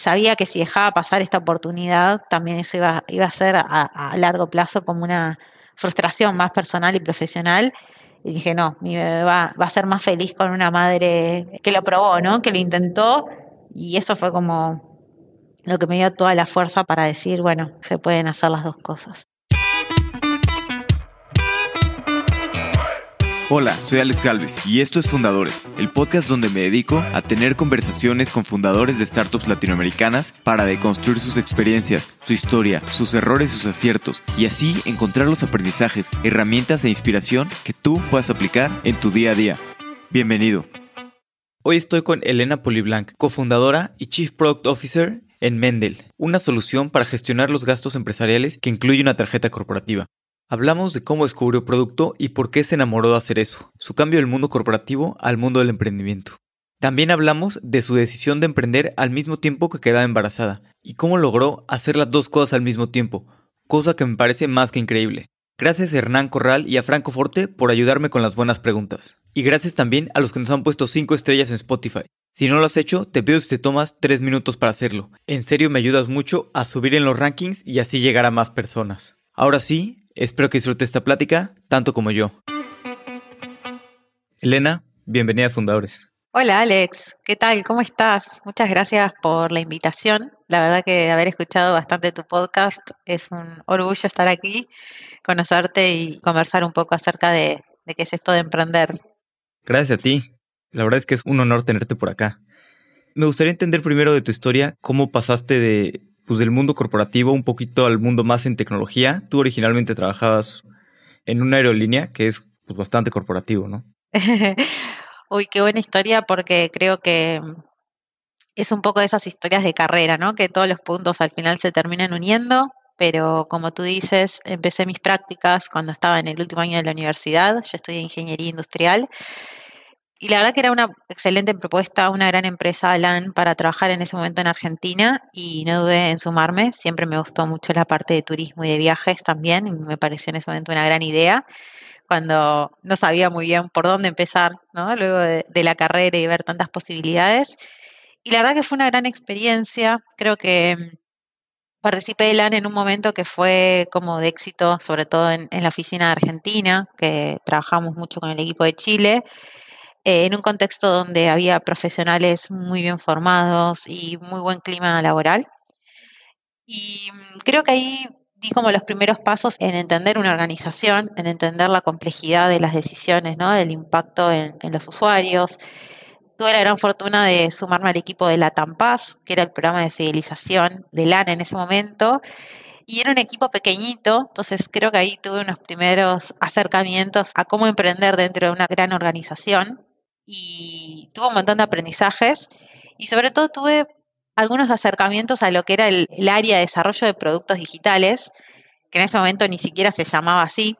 sabía que si dejaba pasar esta oportunidad, también eso iba, a ser a, largo plazo como una frustración más personal y profesional. Y dije, no, mi bebé va, va a ser más feliz con una madre que lo probó, ¿no? Que lo intentó. Y eso fue como lo que me dio toda la fuerza para decir, bueno, se pueden hacer las dos cosas. Hola, soy Alex Galvez y esto es Fundadores, el podcast donde me dedico a tener conversaciones con fundadores de startups latinoamericanas para deconstruir sus experiencias, su historia, sus errores, sus aciertos y así encontrar los aprendizajes, herramientas e inspiración que tú puedas aplicar en tu día a día. Bienvenido. Hoy estoy con Elena Poliblanc, cofundadora y Chief Product Officer en Mendel, una solución para gestionar los gastos empresariales que incluye una tarjeta corporativa. Hablamos de cómo descubrió producto y por qué se enamoró de hacer eso, su cambio del mundo corporativo al mundo del emprendimiento. También hablamos de su decisión de emprender al mismo tiempo que quedaba embarazada y cómo logró hacer las dos cosas al mismo tiempo, cosa que me parece más que increíble. Gracias a Hernán Corral y a Franco Forte por ayudarme con las buenas preguntas. Y gracias también a los que nos han puesto 5 estrellas en Spotify. Si no lo has hecho, te pido si te tomas 3 minutos para hacerlo. En serio me ayudas mucho a subir en los rankings y así llegar a más personas. Ahora sí, Espero que disfrute esta plática tanto como yo. Elena, bienvenida a Fundadores. Hola Alex, ¿qué tal? ¿Cómo estás? Muchas gracias por la invitación. La verdad que haber escuchado bastante tu podcast es un orgullo estar aquí, conocerte y conversar un poco acerca de, qué es esto de emprender. Gracias a ti. La verdad es que es un honor tenerte por acá. Me gustaría entender primero de tu historia cómo pasaste de pues del mundo corporativo un poquito al mundo más en tecnología. Tú originalmente trabajabas en una aerolínea que es pues, bastante corporativo, ¿no? Uy, qué buena historia porque creo que es un poco de esas historias de carrera, ¿no? Que todos los puntos al final se terminan uniendo, pero como tú dices, empecé mis prácticas cuando estaba en el último año de la universidad, yo estudié ingeniería industrial y la verdad que era una excelente propuesta, una gran empresa, LAN, para trabajar en ese momento en Argentina y no dudé en sumarme. Siempre me gustó mucho la parte de turismo y de viajes también y me pareció en ese momento una gran idea cuando no sabía muy bien por dónde empezar, ¿no? Luego de, la carrera y ver tantas posibilidades. Y la verdad que fue una gran experiencia. Creo que mm, participé de LAN en un momento que fue como de éxito, sobre todo en la oficina de Argentina, que trabajamos mucho con el equipo de Chile eh, en un contexto donde había profesionales muy bien formados y muy buen clima laboral. Y mm, creo que ahí di como los primeros pasos en entender una organización, en entender la complejidad de las decisiones, ¿no? del impacto en, los usuarios. Tuve la gran fortuna de sumarme al equipo de la TAMPAS, que era el programa de fidelización de LAN en ese momento, y era un equipo pequeñito, entonces creo que ahí tuve unos primeros acercamientos a cómo emprender dentro de una gran organización y tuve un montón de aprendizajes y sobre todo tuve algunos acercamientos a lo que era el, área de desarrollo de productos digitales, que en ese momento ni siquiera se llamaba así.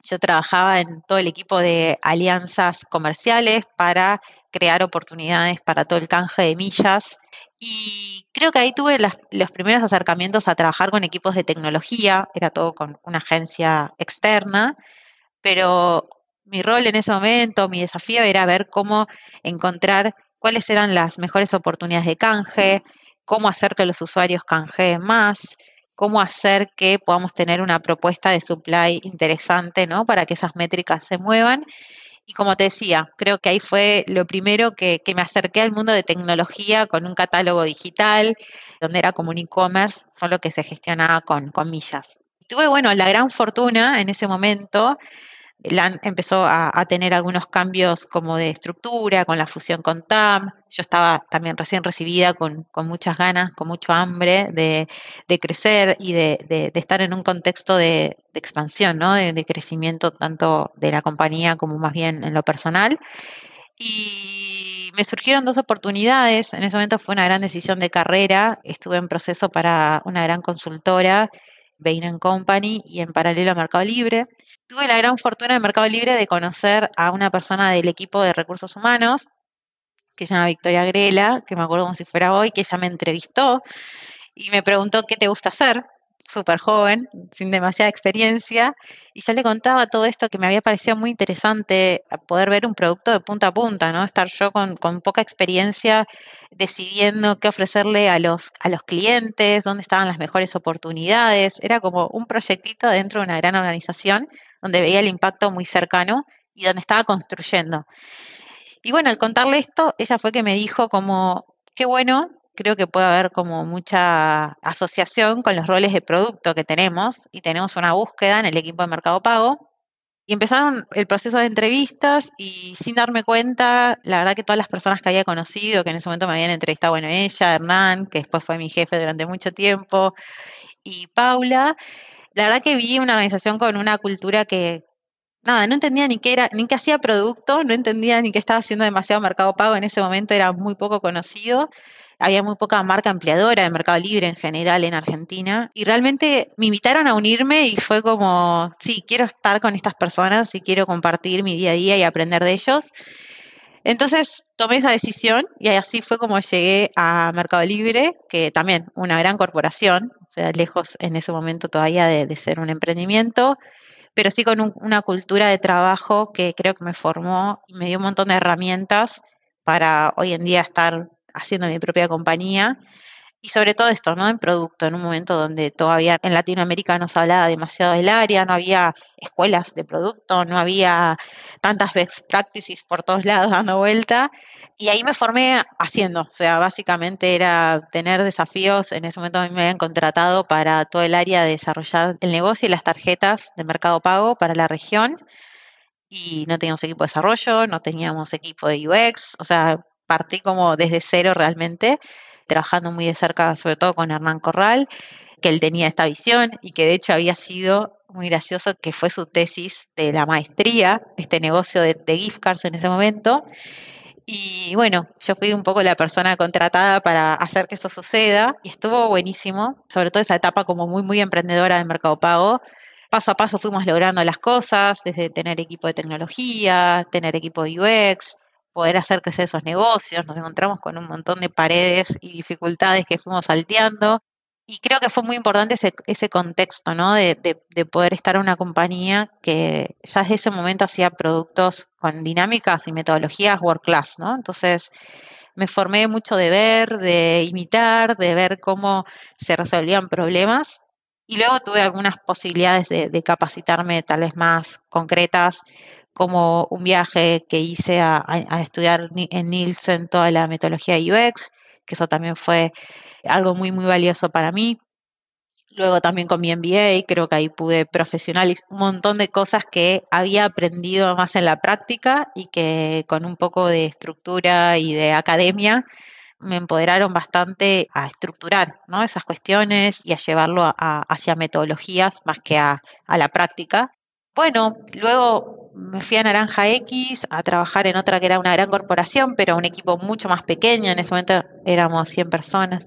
Yo trabajaba en todo el equipo de alianzas comerciales para crear oportunidades para todo el canje de millas. Y creo que ahí tuve los primeros acercamientos a trabajar con equipos de tecnología, era todo con una agencia externa, pero mi rol en ese momento, mi desafío era ver cómo encontrar cuáles eran las mejores oportunidades de canje, cómo hacer que los usuarios canjeen más, cómo hacer que podamos tener una propuesta de supply interesante, ¿no? Para que esas métricas se muevan. Y como te decía, creo que ahí fue lo primero que, me acerqué al mundo de tecnología con un catálogo digital, donde era como un e-commerce, solo que se gestionaba con, con millas. Tuve, bueno, la gran fortuna en ese momento LAN empezó a, tener algunos cambios como de estructura, con la fusión con TAM. Yo estaba también recién recibida con, muchas ganas, con mucho hambre de, crecer y de, estar en un contexto de, expansión, ¿no? de, crecimiento tanto de la compañía como más bien en lo personal. Y me surgieron dos oportunidades. En ese momento fue una gran decisión de carrera. Estuve en proceso para una gran consultora Bain Company y en paralelo a Mercado Libre. Tuve la gran fortuna en Mercado Libre de conocer a una persona del equipo de recursos humanos que se llama Victoria Grela, que me acuerdo como si fuera hoy, que ella me entrevistó y me preguntó qué te gusta hacer. Súper joven, sin demasiada experiencia, y yo le contaba todo esto que me había parecido muy interesante, poder ver un producto de punta a punta, ¿no? Estar yo con, con poca experiencia decidiendo qué ofrecerle a los, a los clientes, dónde estaban las mejores oportunidades. Era como un proyectito dentro de una gran organización donde veía el impacto muy cercano y donde estaba construyendo. Y bueno, al contarle esto, ella fue que me dijo como, qué bueno creo que puede haber como mucha asociación con los roles de producto que tenemos y tenemos una búsqueda en el equipo de Mercado Pago. Y empezaron el proceso de entrevistas y sin darme cuenta, la verdad que todas las personas que había conocido, que en ese momento me habían entrevistado, bueno, ella, Hernán, que después fue mi jefe durante mucho tiempo, y Paula, la verdad que vi una organización con una cultura que, nada, no entendía ni qué era, ni qué hacía producto, no entendía ni qué estaba haciendo demasiado mercado pago, en ese momento era muy poco conocido había muy poca marca empleadora de Mercado Libre en general en Argentina y realmente me invitaron a unirme y fue como, sí, quiero estar con estas personas y quiero compartir mi día a día y aprender de ellos. Entonces tomé esa decisión y así fue como llegué a Mercado Libre, que también una gran corporación, o sea, lejos en ese momento todavía de, ser un emprendimiento, pero sí con una cultura de trabajo que creo que me formó y me dio un montón de herramientas para hoy en día estar haciendo mi propia compañía y sobre todo esto, ¿no? En producto, en un momento donde todavía en Latinoamérica no se hablaba demasiado del área, no había escuelas de producto, no había tantas best practices por todos lados dando vuelta. Y ahí me formé haciendo, o sea, básicamente era tener desafíos. En ese momento a mí me habían contratado para todo el área de desarrollar el negocio y las tarjetas de mercado pago para la región. Y no teníamos equipo de desarrollo, no teníamos equipo de UX, o sea, partí como desde cero realmente, trabajando muy de cerca, sobre todo con Hernán Corral, que él tenía esta visión y que de hecho había sido muy gracioso, que fue su tesis de la maestría, este negocio de, gift cards en ese momento. Y bueno, yo fui un poco la persona contratada para hacer que eso suceda y estuvo buenísimo, sobre todo esa etapa como muy, muy emprendedora del Mercado Pago. Paso a paso fuimos logrando las cosas, desde tener equipo de tecnología, tener equipo de UX, poder hacer crecer esos negocios. Nos encontramos con un montón de paredes y dificultades que fuimos salteando. Y creo que fue muy importante ese, ese contexto, ¿no? De, de, poder estar en una compañía que ya desde ese momento hacía productos con dinámicas y metodologías world class, ¿no? Entonces, me formé mucho de ver, de imitar, de ver cómo se resolvían problemas. Y luego tuve algunas posibilidades de, de capacitarme tal vez más concretas como un viaje que hice a, estudiar en Nielsen toda la metodología UX, que eso también fue algo muy, muy valioso para mí. Luego también con mi MBA, creo que ahí pude profesionalizar un montón de cosas que había aprendido más en la práctica y que con un poco de estructura y de academia me empoderaron bastante a estructurar ¿no? esas cuestiones y a llevarlo hacia metodologías más que a, a la práctica. Bueno, luego me fui a Naranja X a trabajar en otra que era una gran corporación, pero un equipo mucho más pequeño. En ese momento éramos 100 personas.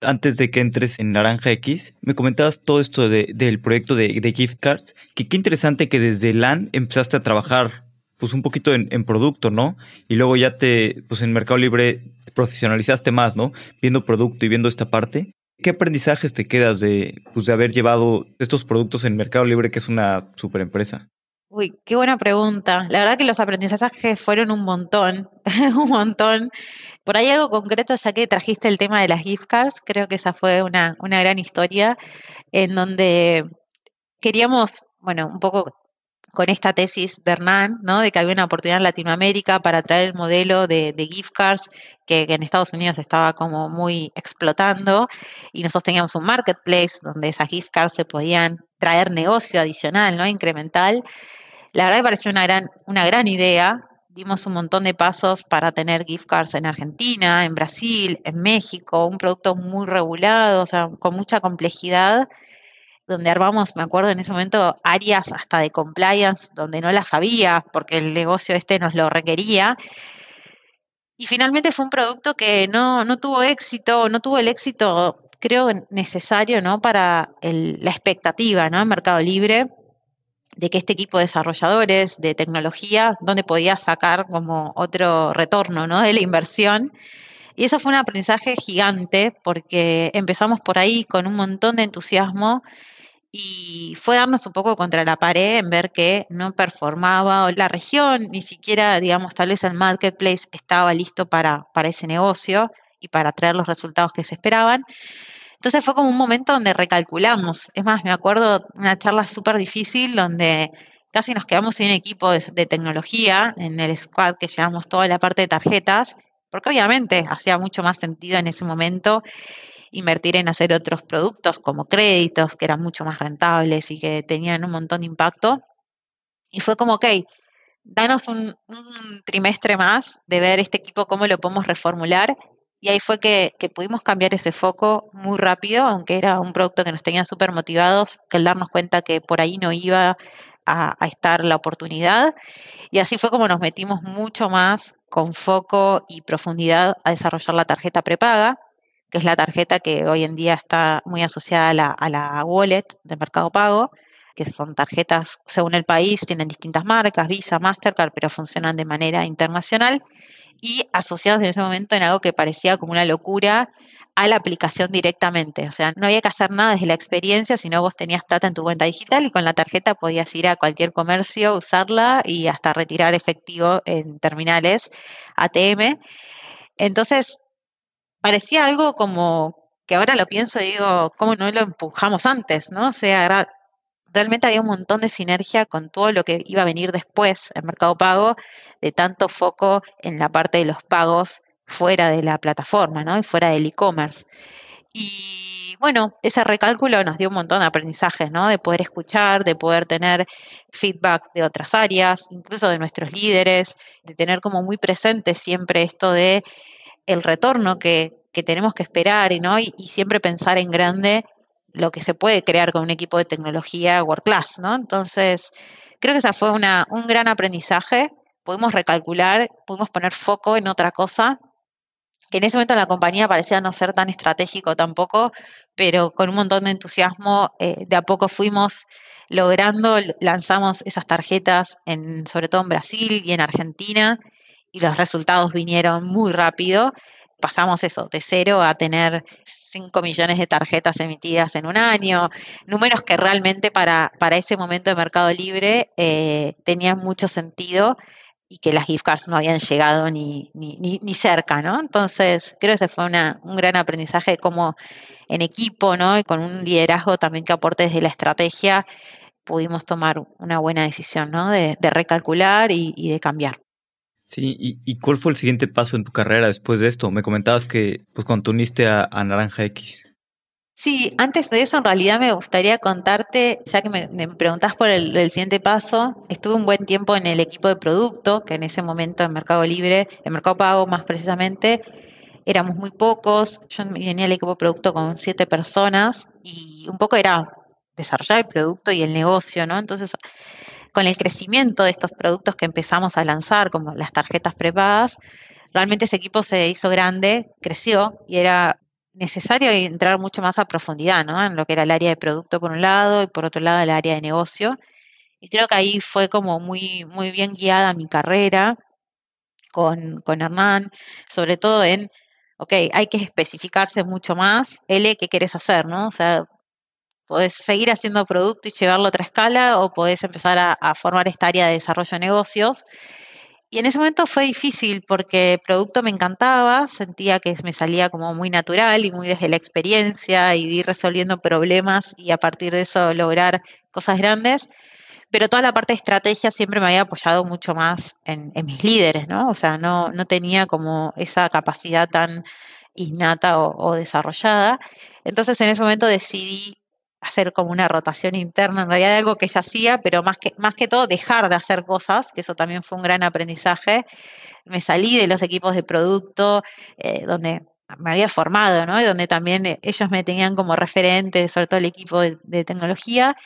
Antes de que entres en Naranja X, me comentabas todo esto del proyecto de, gift cards, que qué interesante que desde LAN empezaste a trabajar pues un poquito en, en, producto, ¿no? Y luego ya te, pues en Mercado Libre profesionalizaste más, ¿no? Viendo producto y viendo esta parte. ¿Qué aprendizajes te quedas de, pues, de haber llevado estos productos en Mercado Libre, que es una super empresa? Uy, qué buena pregunta. La verdad que los aprendizajes fueron un montón, un montón. Por ahí algo concreto, ya que trajiste el tema de las gift cards, creo que esa fue una, una gran historia en donde queríamos, bueno, un poco con esta tesis de ¿no? de que había una oportunidad en Latinoamérica para traer el modelo de, gift cards que, en Estados Unidos estaba como muy explotando y nosotros teníamos un marketplace donde esas gift cards se podían traer negocio adicional, ¿no? incremental. La verdad me pareció una gran, una gran idea. Dimos un montón de pasos para tener gift cards en Argentina, en Brasil, en México, un producto muy regulado, o sea, con mucha complejidad donde armamos, me acuerdo en ese momento, áreas hasta de compliance, donde no las había, porque el negocio este nos lo requería. Y finalmente fue un producto que no, no tuvo éxito, no tuvo el éxito, creo, necesario ¿no? para la expectativa ¿no? en Mercado Libre de que este equipo de desarrolladores de tecnología, donde podía sacar como otro retorno ¿no? de la inversión, Y eso fue un aprendizaje gigante porque empezamos por ahí con un montón de entusiasmo y fue darnos un poco contra la pared en ver que no performaba la región, ni siquiera, digamos, tal vez el marketplace estaba listo para, para ese negocio y para traer los resultados que se esperaban. Entonces fue como un momento donde recalculamos. Es más, me acuerdo una charla súper difícil donde casi nos quedamos sin equipo de, de, tecnología en el squad que llevamos toda la parte de tarjetas, porque obviamente hacía mucho más sentido en ese momento invertir en hacer otros productos como créditos que eran mucho más rentables y que tenían un montón de impacto. Y fue como, ok, danos un, un trimestre más de ver este equipo cómo lo podemos reformular. Y ahí fue que, que pudimos cambiar ese foco muy rápido, aunque era un producto que nos tenía súper motivados, que el darnos cuenta que por ahí no iba a, a, estar la oportunidad. Y así fue como nos metimos mucho más con foco y profundidad a desarrollar la tarjeta prepaga, que es la tarjeta que hoy en día está muy asociada a la, a la wallet de Mercado Pago, que son tarjetas según el país, tienen distintas marcas, Visa, Mastercard, pero funcionan de manera internacional y asociados en ese momento en algo que parecía como una locura a la aplicación directamente. O sea, no había que hacer nada desde la experiencia, sino vos tenías plata en tu cuenta digital y con la tarjeta podías ir a cualquier comercio, usarla y hasta retirar efectivo en terminales ATM. Entonces, parecía algo como que ahora lo pienso y digo, ¿cómo no lo empujamos antes? ¿no? O sea, realmente había un montón de sinergia con todo lo que iba a venir después en Mercado Pago, de tanto foco en la parte de los pagos fuera de la plataforma, ¿no? Y fuera del e-commerce. Y bueno, ese recálculo nos dio un montón de aprendizajes, ¿no? De poder escuchar, de poder tener feedback de otras áreas, incluso de nuestros líderes, de tener como muy presente siempre esto de el retorno que, que tenemos que esperar ¿no? Y, y, siempre pensar en grande lo que se puede crear con un equipo de tecnología world class, ¿no? Entonces, creo que esa fue una, un gran aprendizaje. Pudimos recalcular, pudimos poner foco en otra cosa, que en ese momento la compañía parecía no ser tan estratégico tampoco, pero con un montón de entusiasmo, eh, de a poco fuimos logrando, lanzamos esas tarjetas, en, sobre todo en Brasil y en Argentina, y los resultados vinieron muy rápido. Pasamos eso, de cero a tener 5 millones de tarjetas emitidas en un año, números que realmente para, para ese momento de mercado libre eh, tenían mucho sentido y que las gift cards no habían llegado ni, ni, ni, cerca, ¿no? Entonces, creo que ese fue una, un gran aprendizaje como en equipo, ¿no? Y con un liderazgo también que aporte desde la estrategia, pudimos tomar una buena decisión, ¿no? De, de recalcular y de cambiar. Sí, ¿Y, ¿Y, cuál fue el siguiente paso en tu carrera después de esto? Me comentabas que pues cuando te uniste a, Naranja X. Sí, antes de eso en realidad me gustaría contarte, ya que me, me por el, el, siguiente paso, estuve un buen tiempo en el equipo de producto, que en ese momento en Mercado Libre, en Mercado Pago más precisamente, éramos muy pocos, yo venía al equipo de producto con siete personas y un poco era desarrollar el producto y el negocio, ¿no? Entonces con el crecimiento de estos productos que empezamos a lanzar, como las tarjetas prepagas, realmente ese equipo se hizo grande, creció y era necesario entrar mucho más a profundidad, ¿no? En lo que era el área de producto por un lado y por otro lado el área de negocio. Y creo que ahí fue como muy, muy bien guiada mi carrera con, con Hernán, sobre todo en, ok, hay que especificarse mucho más, L, ¿qué quieres hacer, no? O sea, podés seguir haciendo producto y llevarlo a otra escala o podés empezar a, a, formar esta área de desarrollo de negocios. Y en ese momento fue difícil porque producto me encantaba, sentía que me salía como muy natural y muy desde la experiencia y ir resolviendo problemas y a partir de eso lograr cosas grandes. Pero toda la parte de estrategia siempre me había apoyado mucho más en, en mis líderes, ¿no? O sea, no, no tenía como esa capacidad tan innata o, o desarrollada. Entonces en ese momento decidí hacer como una rotación interna, en realidad algo que ya hacía, pero más que, más que todo dejar de hacer cosas, que eso también fue un gran aprendizaje. Me salí de los equipos de producto, eh, donde me había formado, ¿no? Y donde también eh, ellos me tenían como referente, sobre todo el equipo de, de tecnología,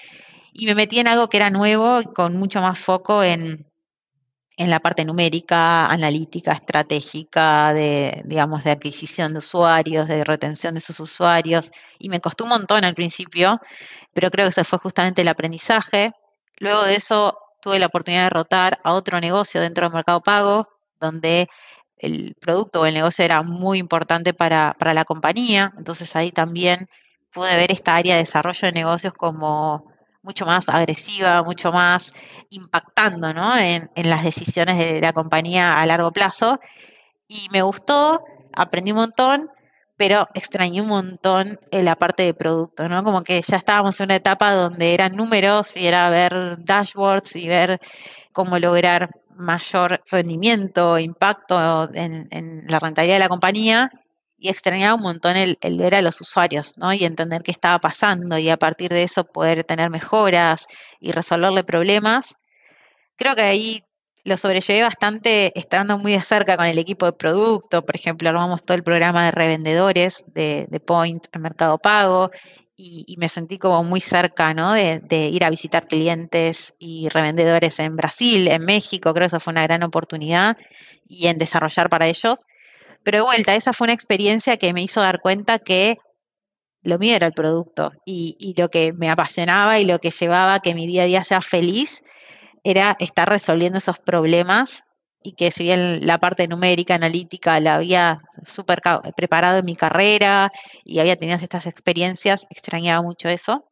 y me metí en algo que era nuevo, con mucho más foco en, en la parte numérica, analítica, estratégica, de, digamos, de adquisición de usuarios, de retención de sus usuarios, y me costó un montón al principio, pero creo que ese fue justamente el aprendizaje. Luego de eso tuve la oportunidad de rotar a otro negocio dentro del mercado pago, donde el producto o el negocio era muy importante para, para la compañía, entonces ahí también pude ver esta área de desarrollo de negocios como mucho más agresiva, mucho más impactando ¿no? en, en, las decisiones de la compañía a largo plazo. Y me gustó, aprendí un montón, pero extrañé un montón la parte de producto, ¿no? Como que ya estábamos en una etapa donde eran números y era ver dashboards y ver cómo lograr mayor rendimiento, impacto en, en la rentabilidad de la compañía y extrañaba un montón el, ver a los usuarios, ¿no? Y entender qué estaba pasando y a partir de eso poder tener mejoras y resolverle problemas. Creo que ahí lo sobrellevé bastante estando muy de cerca con el equipo de producto. Por ejemplo, armamos todo el programa de revendedores de, Point en Mercado Pago y, me sentí como muy cerca, ¿no? De, de, ir a visitar clientes y revendedores en Brasil, en México. Creo que eso fue una gran oportunidad y en desarrollar para ellos. Pero de vuelta, esa fue una experiencia que me hizo dar cuenta que lo mío era el producto y, lo que me apasionaba y lo que llevaba a que mi día a día sea feliz era estar resolviendo esos problemas y que si bien la parte numérica, analítica, la había súper preparado en mi carrera y había tenido estas experiencias, extrañaba mucho eso.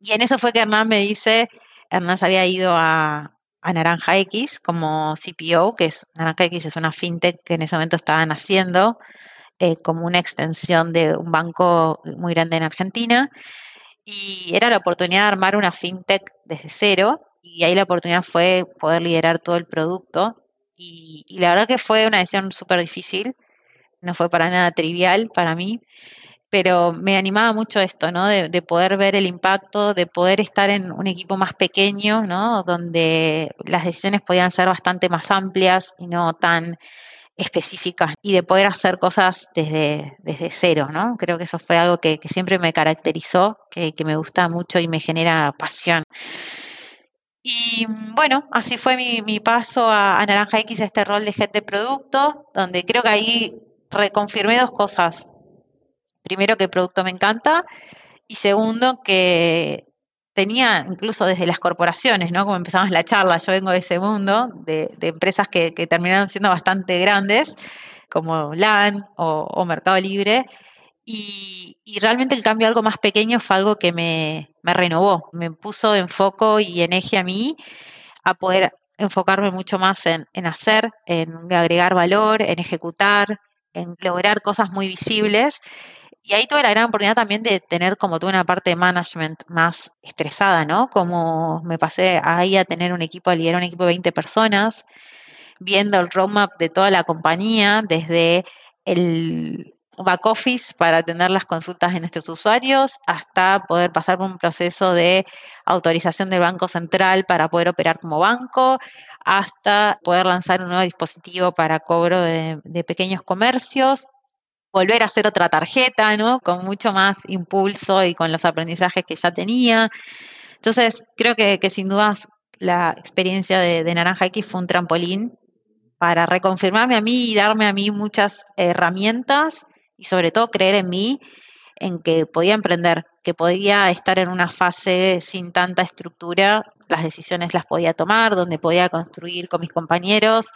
Y en eso fue que Hernán me dice, Hernán se había ido a, a Naranja X como CPO, que es Naranja X es una fintech que en ese momento estaban haciendo eh, como una extensión de un banco muy grande en Argentina. Y era la oportunidad de armar una fintech desde cero. Y ahí la oportunidad fue poder liderar todo el producto. Y, y la verdad que fue una decisión súper difícil. No fue para nada trivial para mí pero me animaba mucho esto, ¿no? De, poder ver el impacto, de poder estar en un equipo más pequeño, ¿no? Donde las decisiones podían ser bastante más amplias y no tan específicas y de poder hacer cosas desde, desde cero, ¿no? Creo que eso fue algo que, siempre me caracterizó, que, me gusta mucho y me genera pasión. Y bueno, así fue mi, paso a, a, Naranja X, este rol de head de producto, donde creo que ahí reconfirmé dos cosas primero que el producto me encanta y segundo que tenía incluso desde las corporaciones, ¿no? Como empezamos la charla, yo vengo de ese mundo, de, empresas que, terminaron siendo bastante grandes, como LAN o, Mercado Libre, y, realmente el cambio a algo más pequeño fue algo que me, renovó, me puso en foco y en eje a mí a poder enfocarme mucho más en hacer, en agregar valor, en ejecutar, en lograr cosas muy visibles y ahí tuve la gran oportunidad también de tener como toda una parte de management más estresada, ¿no? Como me pasé ahí a tener un equipo, a liderar un equipo de 20 personas, viendo el roadmap de toda la compañía, desde el back office para atender las consultas de nuestros usuarios, hasta poder pasar por un proceso de autorización del Banco Central para poder operar como banco, hasta poder lanzar un nuevo dispositivo para cobro de, de pequeños comercios, volver a hacer otra tarjeta, ¿no? Con mucho más impulso y con los aprendizajes que ya tenía. Entonces, creo que, sin dudas la experiencia de, Naranja X fue un trampolín para reconfirmarme a mí y darme a mí muchas herramientas y sobre todo creer en mí, en que podía emprender, que podía estar en una fase sin tanta estructura, las decisiones las podía tomar, donde podía construir con mis compañeros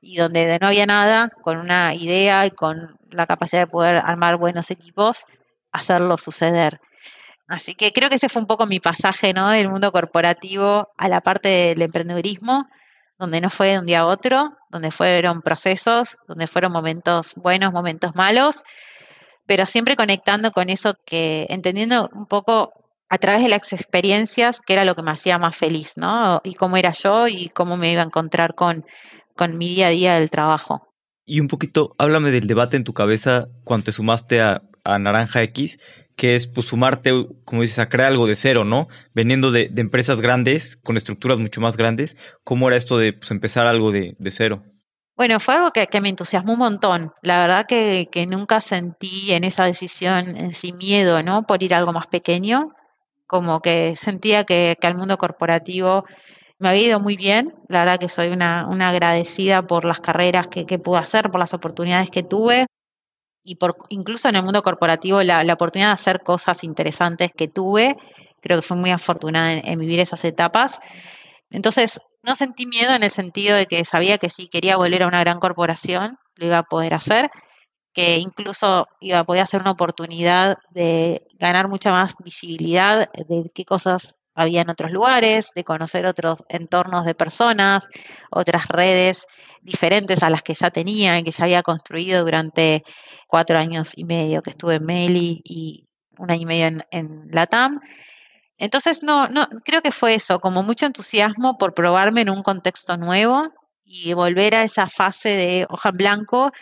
y donde no había nada, con una idea y con la capacidad de poder armar buenos equipos, hacerlo suceder. Así que creo que ese fue un poco mi pasaje ¿no? del mundo corporativo a la parte del emprendedurismo, donde no fue de un día a otro, donde fueron procesos, donde fueron momentos buenos, momentos malos, pero siempre conectando con eso que, entendiendo un poco a través de las experiencias, que era lo que me hacía más feliz, ¿no? Y cómo era yo y cómo me iba a encontrar con, con mi día a día del trabajo. Y un poquito, háblame del debate en tu cabeza cuando te sumaste a, Naranja X, que es pues sumarte, como dices, a crear algo de cero, ¿no? Veniendo de, empresas grandes, con estructuras mucho más grandes, ¿cómo era esto de pues, empezar algo de, cero? Bueno, fue algo que, me entusiasmó un montón. La verdad que, nunca sentí en esa decisión en sí miedo, ¿no? Por ir a algo más pequeño. Como que sentía que, que al mundo corporativo me había ido muy bien, la verdad que soy una, una agradecida por las carreras que, que, pude hacer, por las oportunidades que tuve y por incluso en el mundo corporativo la, la oportunidad de hacer cosas interesantes que tuve. Creo que fui muy afortunada en, vivir esas etapas. Entonces, no sentí miedo en el sentido de que sabía que sí quería volver a una gran corporación, lo iba a poder hacer, que incluso iba a poder hacer una oportunidad de ganar mucha más visibilidad de qué cosas había en otros lugares, de conocer otros entornos de personas, otras redes diferentes a las que ya tenía que ya había construido durante cuatro años y medio que estuve en Meli y un año y medio en, en Latam. Entonces, no, no, creo que fue eso, como mucho entusiasmo por probarme en un contexto nuevo y volver a esa fase de hoja en blanco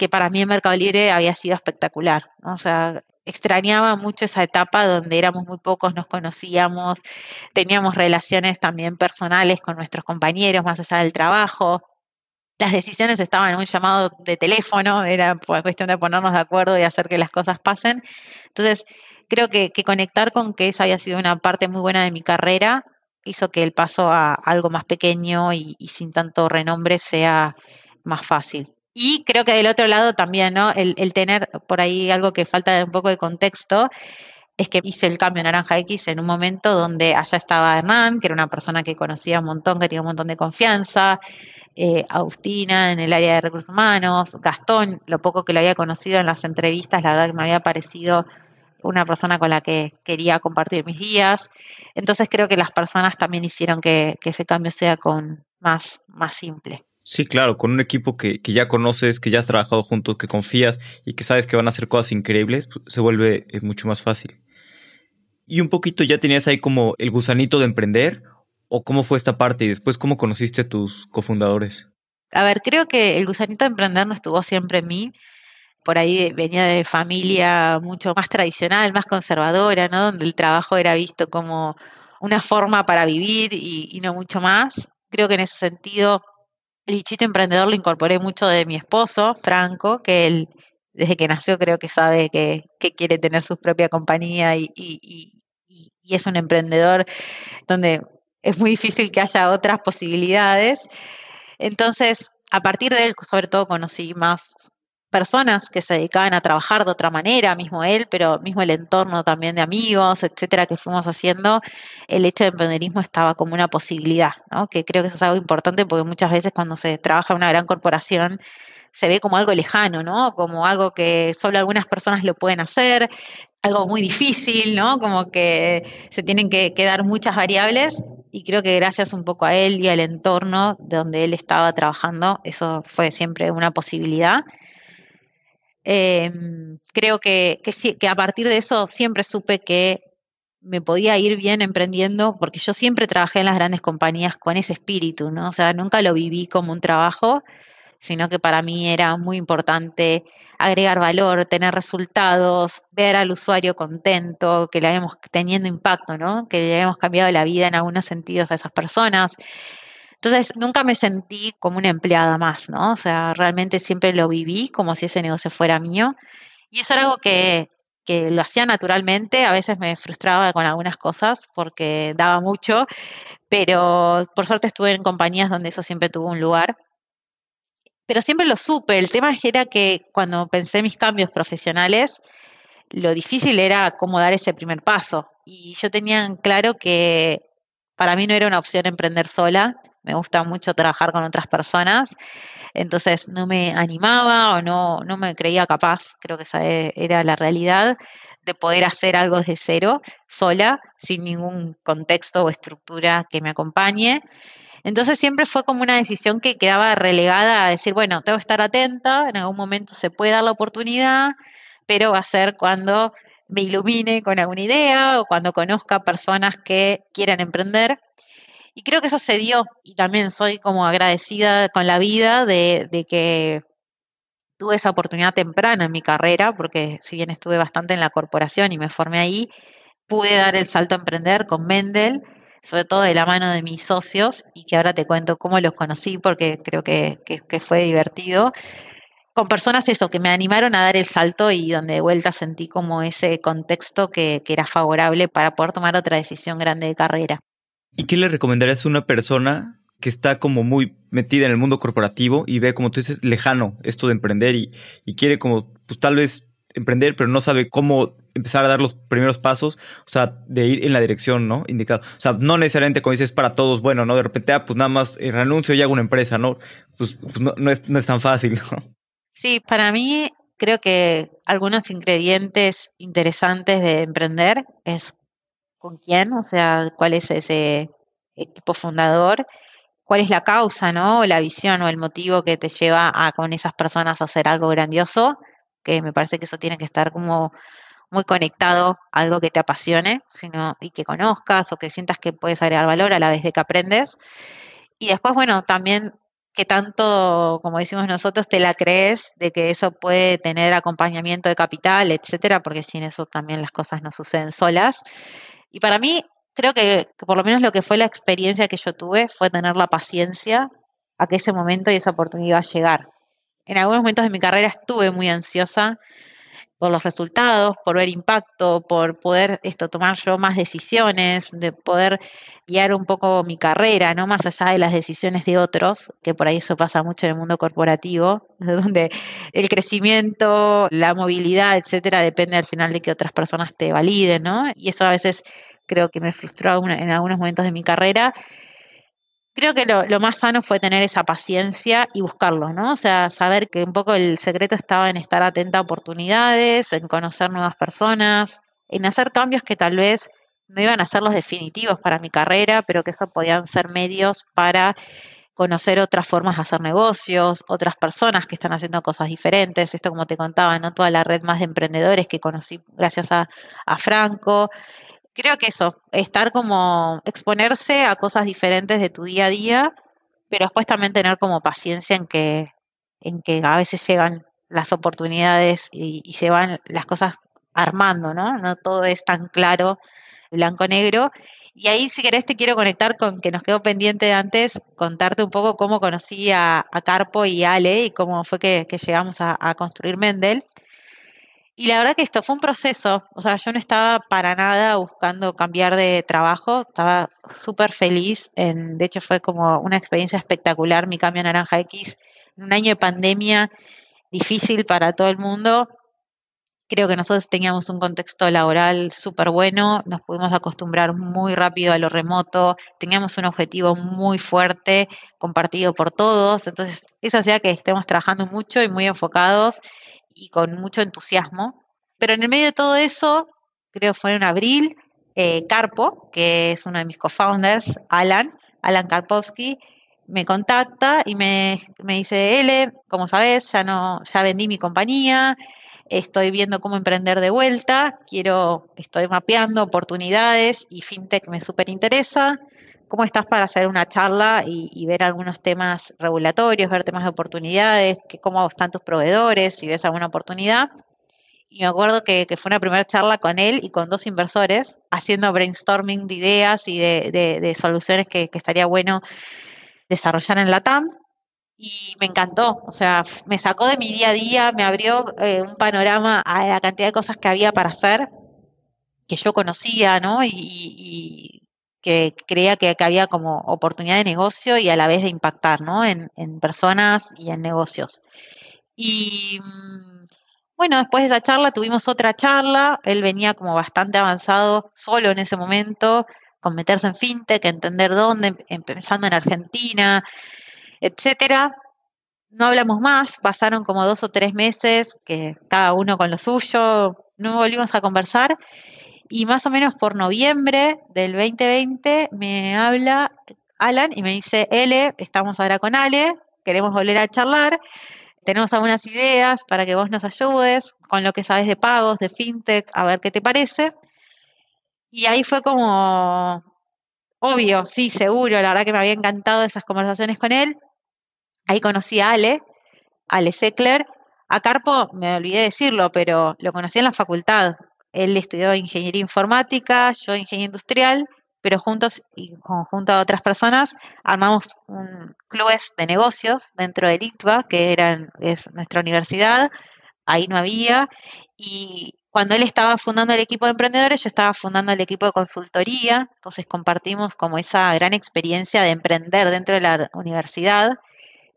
que para mí en Mercado Libre había sido espectacular. O sea, extrañaba mucho esa etapa donde éramos muy pocos, nos conocíamos, teníamos relaciones también personales con nuestros compañeros más allá del trabajo. Las decisiones estaban en un llamado de teléfono, era cuestión de ponernos de acuerdo y hacer que las cosas pasen. Entonces, creo que, conectar con que esa había sido una parte muy buena de mi carrera hizo que el paso a algo más pequeño y sin tanto renombre sea más fácil. Y creo que del otro lado también, ¿no? El, tener por ahí algo que falta un poco de contexto es que hice el cambio Naranja X en un momento donde allá estaba Hernán, que era una persona que conocía un montón, que tenía un montón de confianza, eh, Agustina en el área de recursos humanos, Gastón, lo poco que lo había conocido en las entrevistas, la verdad que me había parecido una persona con la que quería compartir mis días. Entonces creo que las personas también hicieron que, que ese cambio sea con más, más simple. Sí, claro, con un equipo que, ya conoces, que ya has trabajado juntos, que confías y que sabes que van a hacer cosas increíbles, pues, se vuelve eh, mucho más fácil. Y un poquito ya tenías ahí como el gusanito de emprender, o cómo fue esta parte y después cómo conociste a tus cofundadores. A ver, creo que el gusanito de emprender no estuvo siempre en mí. Por ahí venía de familia mucho más tradicional, más conservadora, ¿no? Donde el trabajo era visto como una forma para vivir y no mucho más. Creo que en ese sentido el bichito emprendedor lo incorporé mucho de mi esposo, Franco, que él desde que nació creo que sabe que, quiere tener su propia compañía y, y, es un emprendedor donde es muy difícil que haya otras posibilidades. Entonces, a partir de él, sobre todo, conocí más personas que se dedicaban a trabajar de otra manera, mismo él, pero mismo el entorno también de amigos, etcétera, que fuimos haciendo, el hecho de emprenderismo estaba como una posibilidad, ¿no? Que creo que eso es algo importante porque muchas veces cuando se trabaja en una gran corporación se ve como algo lejano, ¿no? Como algo que solo algunas personas lo pueden hacer, algo muy difícil, ¿no? Como que se tienen que, que dar muchas variables y creo que gracias un poco a él y al entorno de donde él estaba trabajando, eso fue siempre una posibilidad. Em, creo que, que, que a partir de eso siempre supe que me podía ir bien emprendiendo, porque yo siempre trabajé en las grandes compañías con ese espíritu, ¿no? O sea, nunca lo viví como un trabajo, sino que para mí era muy importante agregar valor, tener resultados, ver al usuario contento, que le habíamos teniendo impacto, ¿no? Que le habíamos cambiado la vida en algunos sentidos a esas personas. Entonces, nunca me sentí como una empleada más, ¿no? O sea, realmente siempre lo viví como si ese negocio fuera mío. Y eso era algo que, que lo hacía naturalmente, a veces me frustraba con algunas cosas porque daba mucho, pero por suerte estuve en compañías donde eso siempre tuvo un lugar. Pero siempre lo supe, el tema era que cuando pensé mis cambios profesionales, lo difícil era cómo dar ese primer paso. Y yo tenía claro que para mí no era una opción emprender sola, me gusta mucho trabajar con otras personas, entonces no me animaba o no, no me creía capaz, creo que esa e, era la realidad, de poder hacer algo desde cero, sola, sin ningún contexto o estructura que me acompañe. Entonces siempre fue como una decisión que quedaba relegada a decir, bueno, tengo que estar atenta, en algún momento se puede dar la oportunidad, pero va a ser cuando me ilumine con alguna idea o cuando conozca personas que quieran emprender. Y creo que eso se dio y también soy como agradecida con la vida de, de que tuve esa oportunidad temprana en mi carrera, porque si bien estuve bastante en la corporación y me formé ahí, pude dar el salto a emprender con Mendel, sobre todo de la mano de mis socios, y que ahora te cuento cómo los conocí, porque creo que, fue divertido. Con personas eso, que me animaron a dar el salto y donde de vuelta sentí como ese contexto que era favorable para poder tomar otra decisión grande de carrera. ¿Y qué le recomendarías a una persona que está como muy metida en el mundo corporativo y ve, como tú dices, lejano esto de emprender y, quiere como, pues tal vez emprender, pero no sabe cómo empezar a dar los primeros pasos, o sea, de ir en la dirección, ¿no? Indicado. O sea, no necesariamente como dices para todos, bueno, ¿no? De repente, ah, pues nada más eh, renuncio y hago una empresa, ¿no? Pues, pues no, es, no, es, tan fácil, ¿no? Sí, para mí creo que algunos ingredientes interesantes de emprender es con quién, o sea, cuál es ese equipo fundador, cuál es la causa, ¿no? O la visión o el motivo que te lleva a con esas personas a hacer algo grandioso, que me parece que eso tiene que estar como muy conectado a algo que te apasione, sino y que conozcas o que sientas que puedes agregar valor a la vez de que aprendes. Y después, bueno, también que tanto, como decimos nosotros, te la crees de que eso puede tener acompañamiento de capital, etcétera, porque sin eso también las cosas no suceden solas. Y para mí, creo que, que por lo menos lo que fue la experiencia que yo tuve fue tener la paciencia a que ese momento y esa oportunidad iba a llegar. En algunos momentos de mi carrera estuve muy ansiosa por los resultados, por ver impacto, por poder esto tomar yo más decisiones, de poder guiar un poco mi carrera, no más allá de las decisiones de otros, que por ahí eso pasa mucho en el mundo corporativo, donde el crecimiento, la movilidad, etcétera, depende al final de que otras personas te validen, ¿no? Y eso a veces creo que me frustró en algunos momentos de mi carrera creo que lo, más sano fue tener esa paciencia y buscarlo, ¿no? O sea, saber que un poco el secreto estaba en estar atenta a oportunidades, en conocer nuevas personas, en hacer cambios que tal vez no iban a ser los definitivos para mi carrera, pero que eso podían ser medios para conocer otras formas de hacer negocios, otras personas que están haciendo cosas diferentes. Esto, como te contaba, ¿no? Toda la red más de emprendedores que conocí gracias a, a Franco creo que eso, estar como exponerse a cosas diferentes de tu día a día, pero después también tener como paciencia en que, en que a veces llegan las oportunidades y, se van las cosas armando, ¿no? No todo es tan claro, blanco-negro. Y ahí, si querés, te quiero conectar con que nos quedó pendiente de antes, contarte un poco cómo conocí a, Carpo y Ale y cómo fue que, llegamos a construir Mendel. Y la verdad que esto fue un proceso, o sea, yo no estaba para nada buscando cambiar de trabajo, estaba súper feliz, en, de hecho fue como una experiencia espectacular mi cambio a Naranja X, en un año de pandemia difícil para todo el mundo. Creo que nosotros teníamos un contexto laboral súper bueno, nos pudimos acostumbrar muy rápido a lo remoto, teníamos un objetivo muy fuerte, compartido por todos, entonces eso hacía que estemos trabajando mucho y muy enfocados y con mucho entusiasmo. Pero en el medio de todo eso, creo fue en abril, eh, Carpo, que es uno de mis co-founders, Alan, Alan Karpovsky, me contacta y me, me dice, L, como sabes, ya no, ya vendí mi compañía, estoy viendo cómo emprender de vuelta, quiero, estoy mapeando oportunidades y fintech me súper interesa. ¿Cómo estás para hacer una charla y, ver algunos temas regulatorios, ver temas de oportunidades, que, cómo están tus proveedores, si ves alguna oportunidad? Y me acuerdo que, fue una primera charla con él y con dos inversores, haciendo brainstorming de ideas y de, soluciones que, estaría bueno desarrollar en la TAM. Y me encantó, o sea, me sacó de mi día a día, me abrió eh, un panorama a la cantidad de cosas que había para hacer, que yo conocía, ¿no? y que creía que, había como oportunidad de negocio y a la vez de impactar, ¿no? En, personas y en negocios. Y mm, bueno, después de esa charla tuvimos otra charla, él venía como bastante avanzado solo en ese momento, con meterse en fintech, entender dónde, empezando en Argentina, etcétera. No hablamos más, pasaron como dos o tres meses, que cada uno con lo suyo, no volvimos a conversar y más o menos por noviembre del 2020 me habla Alan y me dice, L, estamos ahora con Ale, queremos volver a charlar, tenemos algunas ideas para que vos nos ayudes con lo que sabes de pagos, de fintech, a ver qué te parece. Y ahí fue como, obvio, sí, seguro, la verdad que me había encantado esas conversaciones con él. Ahí conocí a Ale, Ale Seckler. A Carpo, me olvidé de decirlo, pero lo conocí en la facultad. Él estudió ingeniería informática, yo ingeniería industrial, pero juntos y junto a otras personas armamos un clubes de negocios dentro del ITBA, que era, es nuestra universidad, ahí no había, y cuando él estaba fundando el equipo de emprendedores, yo estaba fundando el equipo de consultoría, entonces compartimos como esa gran experiencia de emprender dentro de la universidad.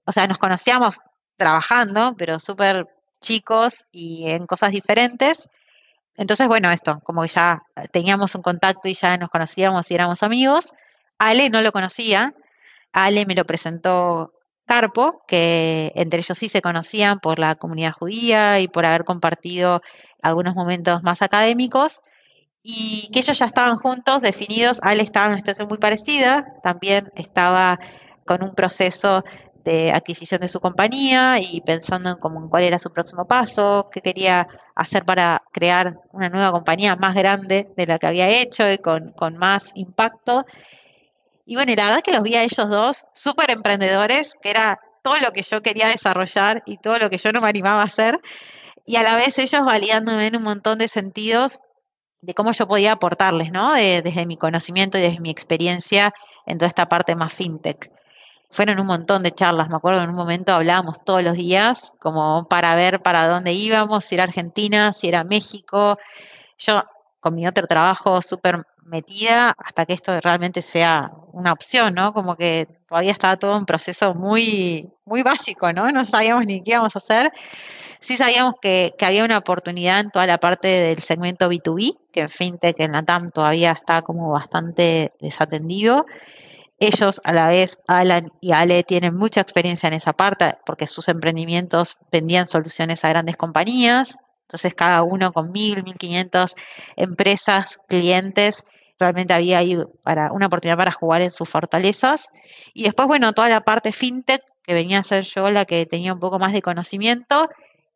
O sea, nos conocíamos trabajando, pero súper chicos y en cosas diferentes, entonces, bueno, esto, como ya teníamos un contacto y ya nos conocíamos y éramos amigos, Ale no lo conocía, Ale me lo presentó Carpo, que entre ellos sí se conocían por la comunidad judía y por haber compartido algunos momentos más académicos, y que ellos ya estaban juntos, definidos. Ale estaba en una situación muy parecida, también estaba con un proceso de adquisición de su compañía y pensando en, cómo, cuál era su próximo paso, qué quería hacer para crear una nueva compañía más grande de la que había hecho y con, con más impacto. Y bueno, y la verdad que los vi a ellos dos súper emprendedores, que era todo lo que yo quería desarrollar y todo lo que yo no me animaba a hacer, y a la vez ellos validándome en un montón de sentidos de cómo yo podía aportarles, ¿no? desde mi conocimiento y desde mi experiencia en toda esta parte más fintech. Fueron un montón de charlas, me acuerdo en un momento hablábamos todos los días como para ver para dónde íbamos, si era Argentina, si era México. Yo con mi otro trabajo súper metida hasta que esto realmente sea una opción, ¿no? Como que todavía estaba todo un proceso muy, muy básico, ¿no? No sabíamos ni qué íbamos a hacer. Sí sabíamos que, había una oportunidad en toda la parte del segmento B2B, que en FinTech, en la TAM todavía está como bastante desatendido. Ellos, a la vez, Alan y Ale, tienen mucha experiencia en esa parte porque sus emprendimientos vendían soluciones a grandes compañías. Entonces, cada uno con mil, mil quinientos empresas, clientes, realmente había ahí para, una oportunidad para jugar en sus fortalezas. Y después, bueno, toda la parte fintech, que venía a ser yo la que tenía un poco más de conocimiento,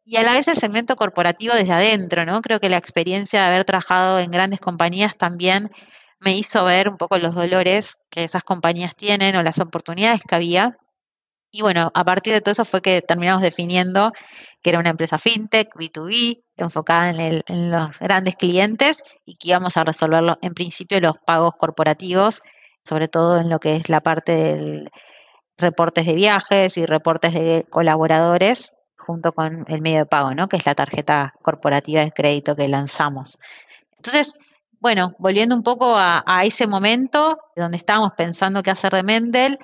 y a la vez el segmento corporativo desde adentro, ¿no? Creo que la experiencia de haber trabajado en grandes compañías también me hizo ver un poco los dolores que esas compañías tienen o las oportunidades que había. Y bueno, a partir de todo eso fue que terminamos definiendo que era una empresa fintech, B2B, enfocada en, en los grandes clientes y que íbamos a resolver en principio los pagos corporativos, sobre todo en lo que es la parte de reportes de viajes y reportes de colaboradores junto con el medio de pago, ¿no? Que es la tarjeta corporativa de crédito que lanzamos. Entonces, bueno, volviendo un poco a, ese momento donde estábamos pensando qué hacer de Mendel,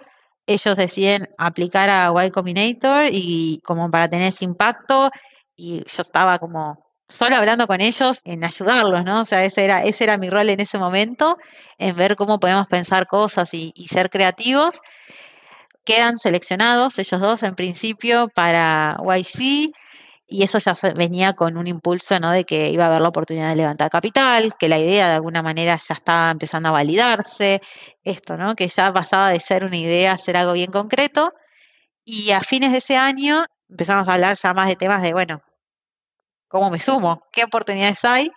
ellos deciden aplicar a Y Combinator y como para tener ese impacto, y yo estaba como solo hablando con ellos en ayudarlos, ¿no? O sea, ese era, ese era mi rol en ese momento, en ver cómo podemos pensar cosas y, y ser creativos quedan seleccionados ellos dos en principio para YC y eso ya venía con un impulso ¿no? de que iba a haber la oportunidad de levantar capital, que la idea de alguna manera ya estaba empezando a validarse, esto, ¿no? que ya pasaba de ser una idea a ser algo bien concreto. Y a fines de ese año empezamos a hablar ya más de temas de, bueno, ¿cómo me sumo? ¿Qué oportunidades hay?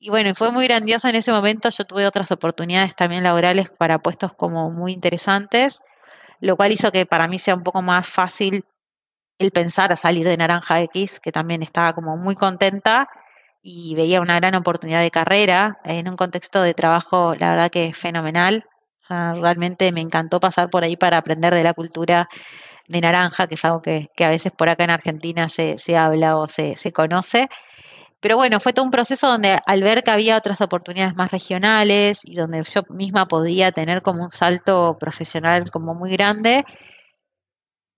Y bueno, fue muy grandioso en ese momento. Yo tuve otras oportunidades también laborales para puestos como muy interesantes lo cual hizo que para mí sea un poco más fácil el pensar a salir de Naranja X, que también estaba como muy contenta y veía una gran oportunidad de carrera en un contexto de trabajo, la verdad que fenomenal. O realmente me encantó pasar por ahí para aprender de la cultura de naranja, que es algo que, a veces por acá en Argentina se, se habla o se, se conoce. Pero bueno, fue todo un proceso donde al ver que había otras oportunidades más regionales y donde yo misma podía tener como un salto profesional como muy grande,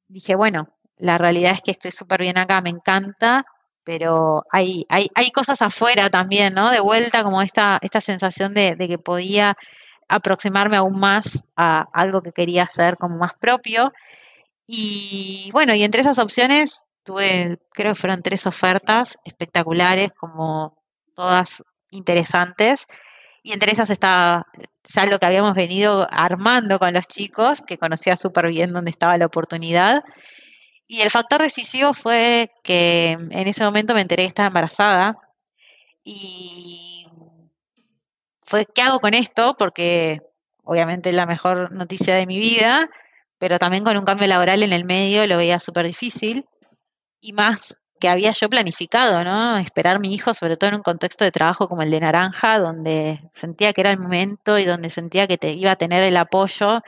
dije, bueno, la realidad es que estoy súper bien acá, me encanta, pero hay, hay, hay cosas afuera también, ¿no? De vuelta como esta, esta sensación de, de que podía aproximarme aún más a algo que quería hacer como más propio. Y bueno, y entre esas opciones tuve, creo que fueron tres ofertas espectaculares, como todas interesantes. Y entre esas estaba ya lo que habíamos venido armando con los chicos, que conocía súper bien dónde estaba la oportunidad. Y el factor decisivo fue que en ese momento me enteré que estaba embarazada. Y fue, ¿qué hago con esto? Porque obviamente es la mejor noticia de mi vida, pero también con un cambio laboral en el medio lo veía súper difícil y más que había yo planificado, ¿no? Esperar mi hijo, sobre todo en un contexto de trabajo como el de Naranja, donde sentía que era el momento y donde sentía que te iba a tener el apoyo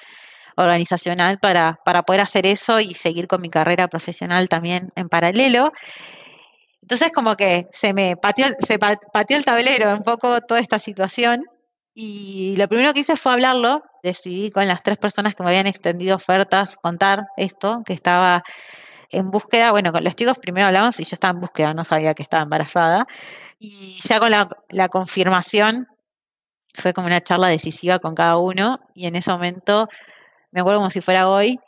organizacional para, para poder hacer eso y seguir con mi carrera profesional también en paralelo. Entonces como que se me pateó, se pateó el tablero un poco toda esta situación y lo primero que hice fue hablarlo, decidí con las tres personas que me habían extendido ofertas contar esto, que estaba en búsqueda, bueno, con los chicos primero hablamos y yo estaba en búsqueda, no sabía que estaba embarazada. Y ya con la, confirmación fue como una charla decisiva con cada uno y en ese momento, me acuerdo como si fuera hoy,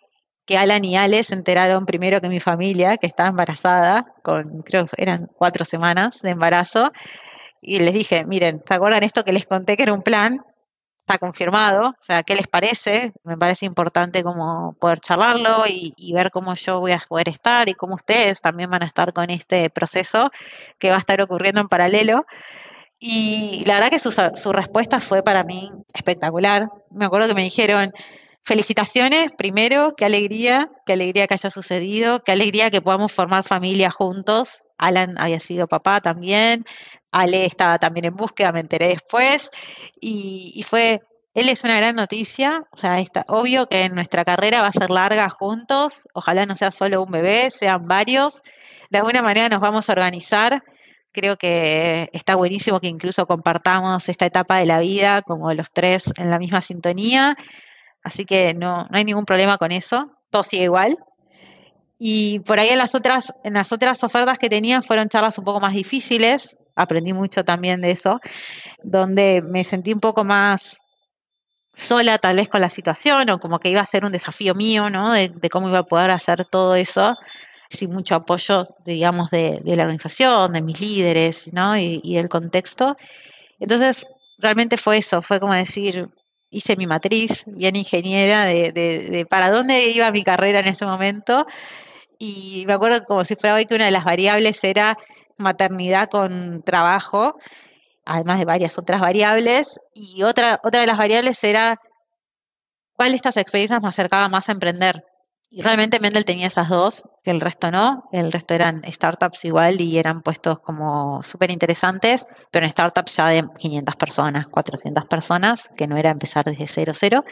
que Alan y Ale se enteraron primero que mi familia, que estaba embarazada, con creo que eran cuatro semanas de embarazo, y les dije, miren, ¿se acuerdan esto que les conté que era un plan? Está confirmado, o sea, ¿qué les parece? Me parece importante como poder charlarlo y, ver cómo yo voy a poder estar y cómo ustedes también van a estar con este proceso que va a estar ocurriendo en paralelo. Y la verdad que su respuesta fue para mí espectacular. Me acuerdo que me dijeron, felicitaciones, primero, qué alegría, qué alegría que haya sucedido, qué alegría que podamos formar familia juntos. Alan había sido papá también, Ale estaba también en búsqueda, me enteré después, y, y fue, él es una gran noticia, o sea, está obvio que nuestra carrera va a ser larga juntos, ojalá no sea solo un bebé, sean varios, de alguna manera nos vamos a organizar creo que está buenísimo que incluso compartamos esta etapa de la vida como los tres en la misma sintonía. Así que no, no hay ningún problema con eso. Todo sigue igual. Y por ahí en las otras, en las otras ofertas que tenía fueron charlas un poco más difíciles. Aprendí mucho también de eso, donde me sentí un poco más sola tal vez con la situación o como que iba a ser un desafío mío, ¿no? De, cómo iba a poder hacer todo eso sin mucho apoyo, digamos, de, de la organización, de mis líderes, ¿no? Y, y el contexto. Entonces, realmente fue eso, fue como decir, hice mi matriz bien ingeniera de, de, de, para dónde iba mi carrera en ese momento. Y me acuerdo como si fuera hoy que una de las variables era maternidad con trabajo, además de varias otras variables. Y otra, otra de las variables era cuál de estas experiencias me acercaba más a emprender. Y realmente Mendel tenía esas dos, que el resto no. El resto eran startups igual y eran puestos como súper interesantes, pero en startups ya de 500 personas, 400 personas, que no era empezar desde cero, cero.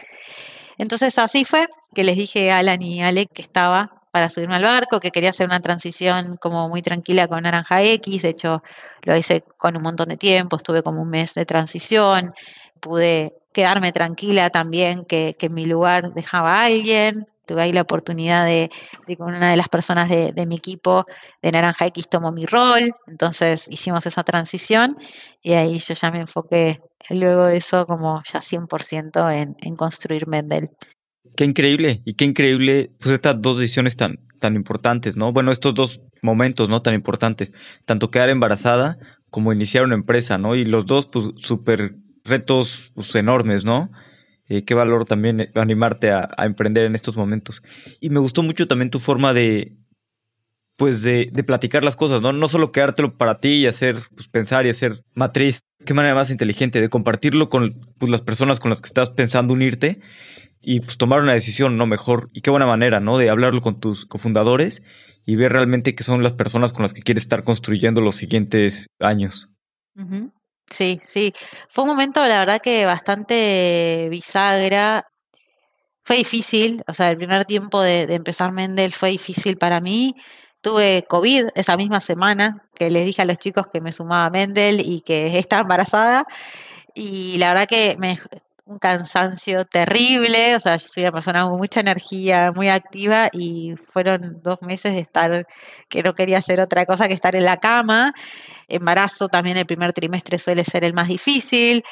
Entonces así fue que les dije a Alan y Ale que estaba para subirme al barco, que quería hacer una transición como muy tranquila con Naranja X, de hecho lo hice con un montón de tiempo, estuve como un mes de transición, pude quedarme tranquila también que, que en mi lugar dejaba a alguien, tuve ahí la oportunidad de, de con una de las personas de, de, mi equipo de Naranja X tomó mi rol, entonces hicimos esa transición y ahí yo ya me enfoqué luego de eso como ya 100% en, en construir Mendel. Qué increíble y qué increíble pues estas dos decisiones tan, tan importantes, ¿no? Bueno, estos dos momentos, ¿no? Tan importantes, tanto quedar embarazada como iniciar una empresa, ¿no? Y los dos pues súper retos pues, enormes, ¿no? Eh, qué valor también animarte a, emprender en estos momentos. Y me gustó mucho también tu forma de, pues, de, platicar las cosas, ¿no? No solo quedártelo para ti y hacer, pues, pensar y hacer matriz. Qué manera más inteligente de compartirlo con pues, las personas con las que estás pensando unirte y pues tomar una decisión, ¿no? Mejor. Y qué buena manera, ¿no? De hablarlo con tus cofundadores y ver realmente que son las personas con las que quieres estar construyendo los siguientes años. Sí, sí. Fue un momento, la verdad, que bastante bisagra. Fue difícil, o sea, el primer tiempo de, empezar Mendel fue difícil para mí. Tuve COVID esa misma semana, que les dije a los chicos que me sumaba a Mendel y que estaba embarazada. Y la verdad que me, un cansancio terrible, o sea, yo soy una persona con mucha energía, muy activa y fueron dos meses de estar que no quería hacer otra cosa que estar en la cama. Embarazo también el primer trimestre suele ser el más difícil.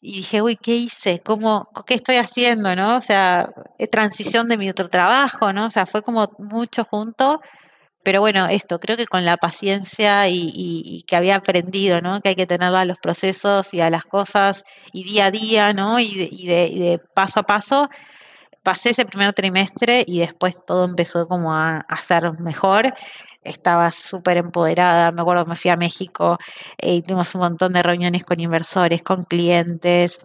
Y dije, uy, ¿qué hice? ¿Cómo, ¿Qué estoy haciendo? ¿no? O sea, transición de mi otro trabajo, ¿no? O sea, fue como mucho junto pero bueno, esto, creo que con la paciencia y, y, y, que había aprendido, ¿no? Que hay que tenerla a los procesos y a las cosas y día a día, ¿no? Y de, paso a paso, pasé ese primer trimestre y después todo empezó como a, a ser mejor. Estaba súper empoderada, me acuerdo, me fui a México eh, y tuvimos un montón de reuniones con inversores, con clientes,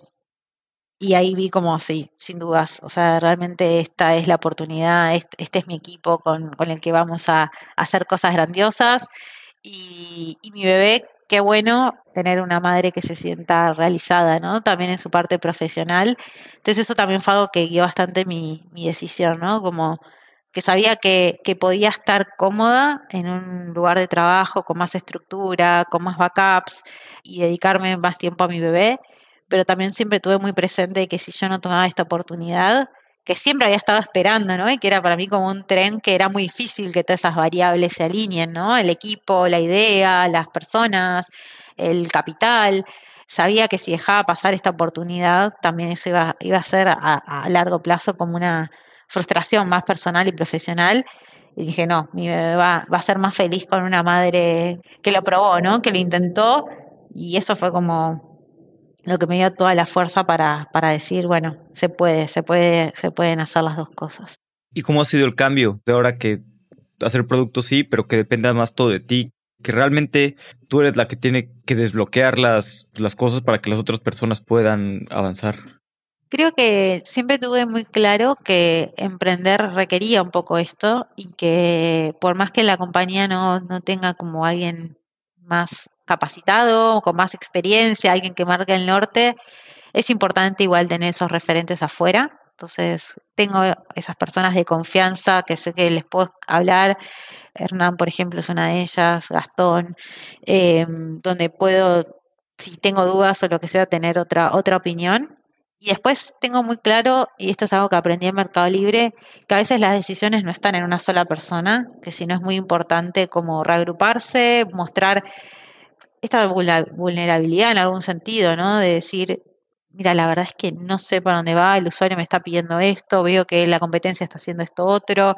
y ahí vi como, sí, sin dudas, o sea, realmente esta es la oportunidad, este, es mi equipo con, con, el que vamos a, a hacer cosas grandiosas. Y, y, mi bebé, qué bueno tener una madre que se sienta realizada, ¿no? También en su parte profesional. Entonces eso también fue algo que guió bastante mi, mi decisión, ¿no? Como que sabía que, que podía estar cómoda en un lugar de trabajo con más estructura, con más backups y dedicarme más tiempo a mi bebé pero también siempre tuve muy presente que si yo no tomaba esta oportunidad, que siempre había estado esperando, ¿no? Y que era para mí como un tren que era muy difícil que todas esas variables se alineen, ¿no? El equipo, la idea, las personas, el capital. Sabía que si dejaba pasar esta oportunidad, también eso iba, iba a ser a, a largo plazo como una frustración más personal y profesional. Y dije, no, mi bebé va, va a ser más feliz con una madre que lo probó, ¿no? Que lo intentó. Y eso fue como lo que me dio toda la fuerza para, para decir, bueno, se puede, se puede, se pueden hacer las dos cosas. ¿Y cómo ha sido el cambio de ahora que hacer productos sí, pero que dependa más todo de ti? Que realmente tú eres la que tiene que desbloquear las, las cosas para que las otras personas puedan avanzar. Creo que siempre tuve muy claro que emprender requería un poco esto y que por más que la compañía no, no tenga como alguien más capacitado, con más experiencia, alguien que marque el norte, es importante igual tener esos referentes afuera. Entonces, tengo esas personas de confianza que sé que les puedo hablar. Hernán, por ejemplo, es una de ellas, Gastón, em, donde puedo, si tengo dudas o lo que sea, tener otra, otra opinión. Y después tengo muy claro, y esto es algo que aprendí en Mercado Libre, que a veces las decisiones no están en una sola persona, que si no es muy importante como reagruparse, mostrar esta vulnerabilidad en algún sentido, ¿no? De decir, mira, la verdad es que no sé para dónde va, el usuario me está pidiendo esto, veo que la competencia está haciendo esto otro,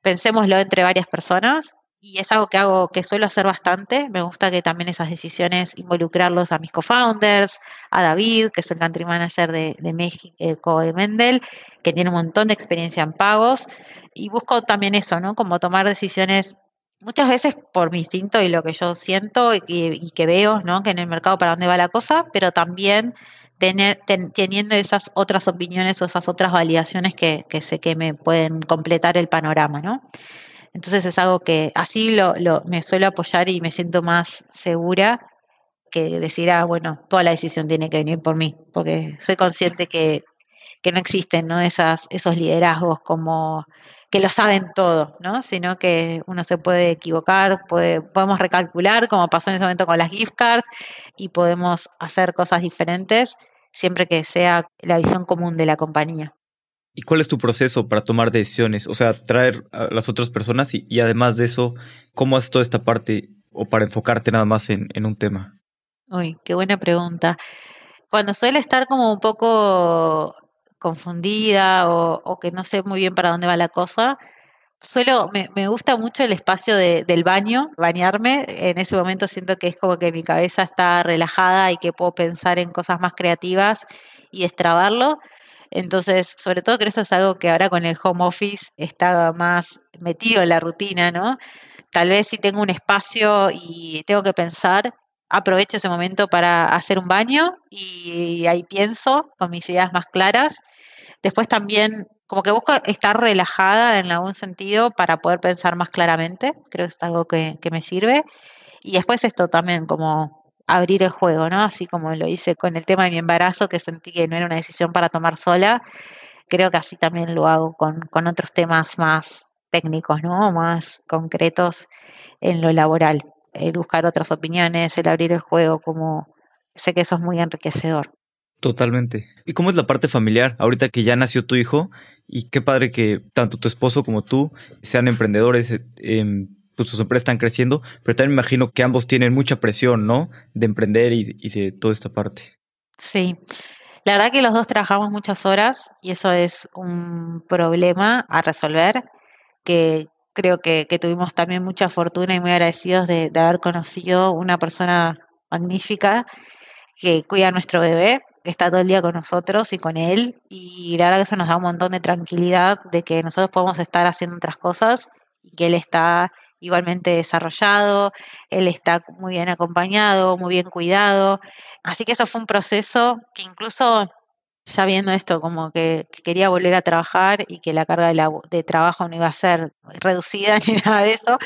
pensémoslo entre varias personas y es algo que hago, que suelo hacer bastante. Me gusta que también esas decisiones involucrarlos a mis co-founders, a David, que es el country manager de, de México de Mendel, que tiene un montón de experiencia en pagos. Y busco también eso, ¿no? Como tomar decisiones muchas veces por mi instinto y lo que yo siento y, que veo, ¿no? Que en el mercado para dónde va la cosa, pero también tener, teniendo esas otras opiniones o esas otras validaciones que, que sé que me pueden completar el panorama, ¿no? Entonces es algo que así lo, lo, me suelo apoyar y me siento más segura que decir, ah, bueno, toda la decisión tiene que venir por mí, porque soy consciente que, que no existen ¿no? Esas, esos liderazgos como que lo saben todo, ¿no? Sino que uno se puede equivocar, puede, podemos recalcular, como pasó en ese momento con las gift cards, y podemos hacer cosas diferentes siempre que sea la visión común de la compañía. ¿Y cuál es tu proceso para tomar decisiones? O sea, traer a las otras personas y, y además de eso, ¿cómo haces toda esta parte o para enfocarte nada más en, en un tema? Uy, qué buena pregunta. Cuando suele estar como un poco confundida o, que no sé muy bien para dónde va la cosa. Suelo, me, gusta mucho el espacio de, del baño, bañarme. En ese momento siento que es como que mi cabeza está relajada y que puedo pensar en cosas más creativas y destrabarlo. Entonces, sobre todo que eso es algo que ahora con el home office está más metido en la rutina, ¿no? Tal vez si tengo un espacio y tengo que pensar, aprovecho ese momento para hacer un baño y ahí pienso con mis ideas más claras. Después también como que busco estar relajada en algún sentido para poder pensar más claramente, creo que es algo que, me sirve. Y después esto también como abrir el juego, ¿no? Así como lo hice con el tema de mi embarazo, que sentí que no era una decisión para tomar sola, creo que así también lo hago con, con otros temas más técnicos, ¿no? Más concretos en lo laboral el buscar otras opiniones, el abrir el juego, como sé que eso es muy enriquecedor. Totalmente. ¿Y cómo es la parte familiar? Ahorita que ya nació tu hijo, y qué padre que tanto tu esposo como tú sean emprendedores, eh, pues sus empresas están creciendo, pero también me imagino que ambos tienen mucha presión, ¿no? De emprender y, y de toda esta parte. Sí. La verdad que los dos trabajamos muchas horas y eso es un problema a resolver que, creo que, tuvimos también mucha fortuna y muy agradecidos de, de, haber conocido una persona magnífica que cuida a nuestro bebé, está todo el día con nosotros y con él. Y la verdad que eso nos da un montón de tranquilidad de que nosotros podemos estar haciendo otras cosas y que él está igualmente desarrollado, él está muy bien acompañado, muy bien cuidado. Así que eso fue un proceso que incluso ya viendo esto, como que, que, quería volver a trabajar y que la carga de, la, de, trabajo no iba a ser reducida ni nada de eso,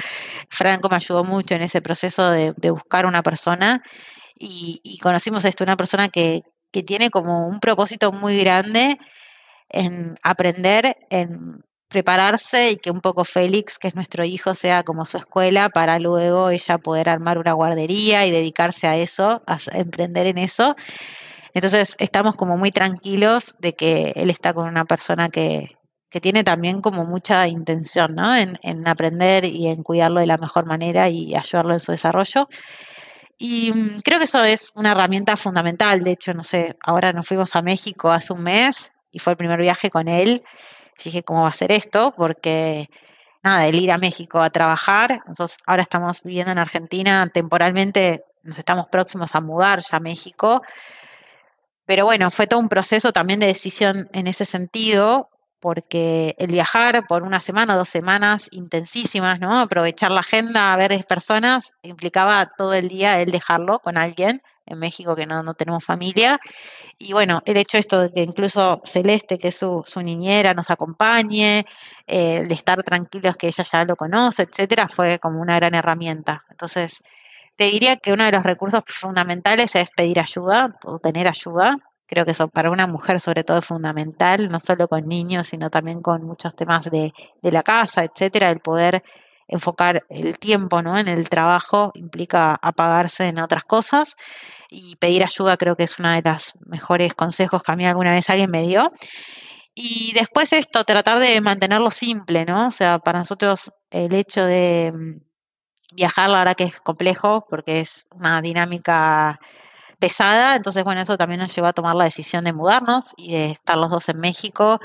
Franco me ayudó mucho en ese proceso de, de buscar una persona y, y, conocimos esto, una persona que, que tiene como un propósito muy grande en aprender, en prepararse y que un poco Félix, que es nuestro hijo, sea como su escuela para luego ella poder armar una guardería y dedicarse a eso, a emprender en eso. Entonces estamos como muy tranquilos de que él está con una persona que, que tiene también como mucha intención ¿no? en, en, aprender y en cuidarlo de la mejor manera y ayudarlo en su desarrollo. Y mm, creo que eso es una herramienta fundamental. De hecho, no sé, ahora nos fuimos a México hace un mes y fue el primer viaje con él. dije, ¿cómo va a ser esto? Porque nada, el ir a México a trabajar, nosotros ahora estamos viviendo en Argentina temporalmente, nos estamos próximos a mudar ya a México, pero bueno, fue todo un proceso también de decisión en ese sentido, porque el viajar por una semana o dos semanas intensísimas, ¿no? Aprovechar la agenda, a ver personas, implicaba todo el día el dejarlo con alguien en México que no, no tenemos familia. Y bueno, el hecho esto de que incluso Celeste, que es su, su niñera, nos acompañe, eh, de estar tranquilos que ella ya lo conoce, etcétera, fue como una gran herramienta. Entonces, te diría que uno de los recursos fundamentales es pedir ayuda o tener ayuda. Creo que eso para una mujer sobre todo es fundamental, no solo con niños, sino también con muchos temas de, de la casa, etcétera, el poder enfocar el tiempo ¿no? en el trabajo implica apagarse en otras cosas y pedir ayuda creo que es uno de los mejores consejos que a mí alguna vez alguien me dio. Y después esto, tratar de mantenerlo simple, ¿no? O sea, para nosotros el hecho de mm, viajar, la verdad que es complejo porque es una dinámica pesada, entonces bueno, eso también nos llevó a tomar la decisión de mudarnos y de estar los dos en México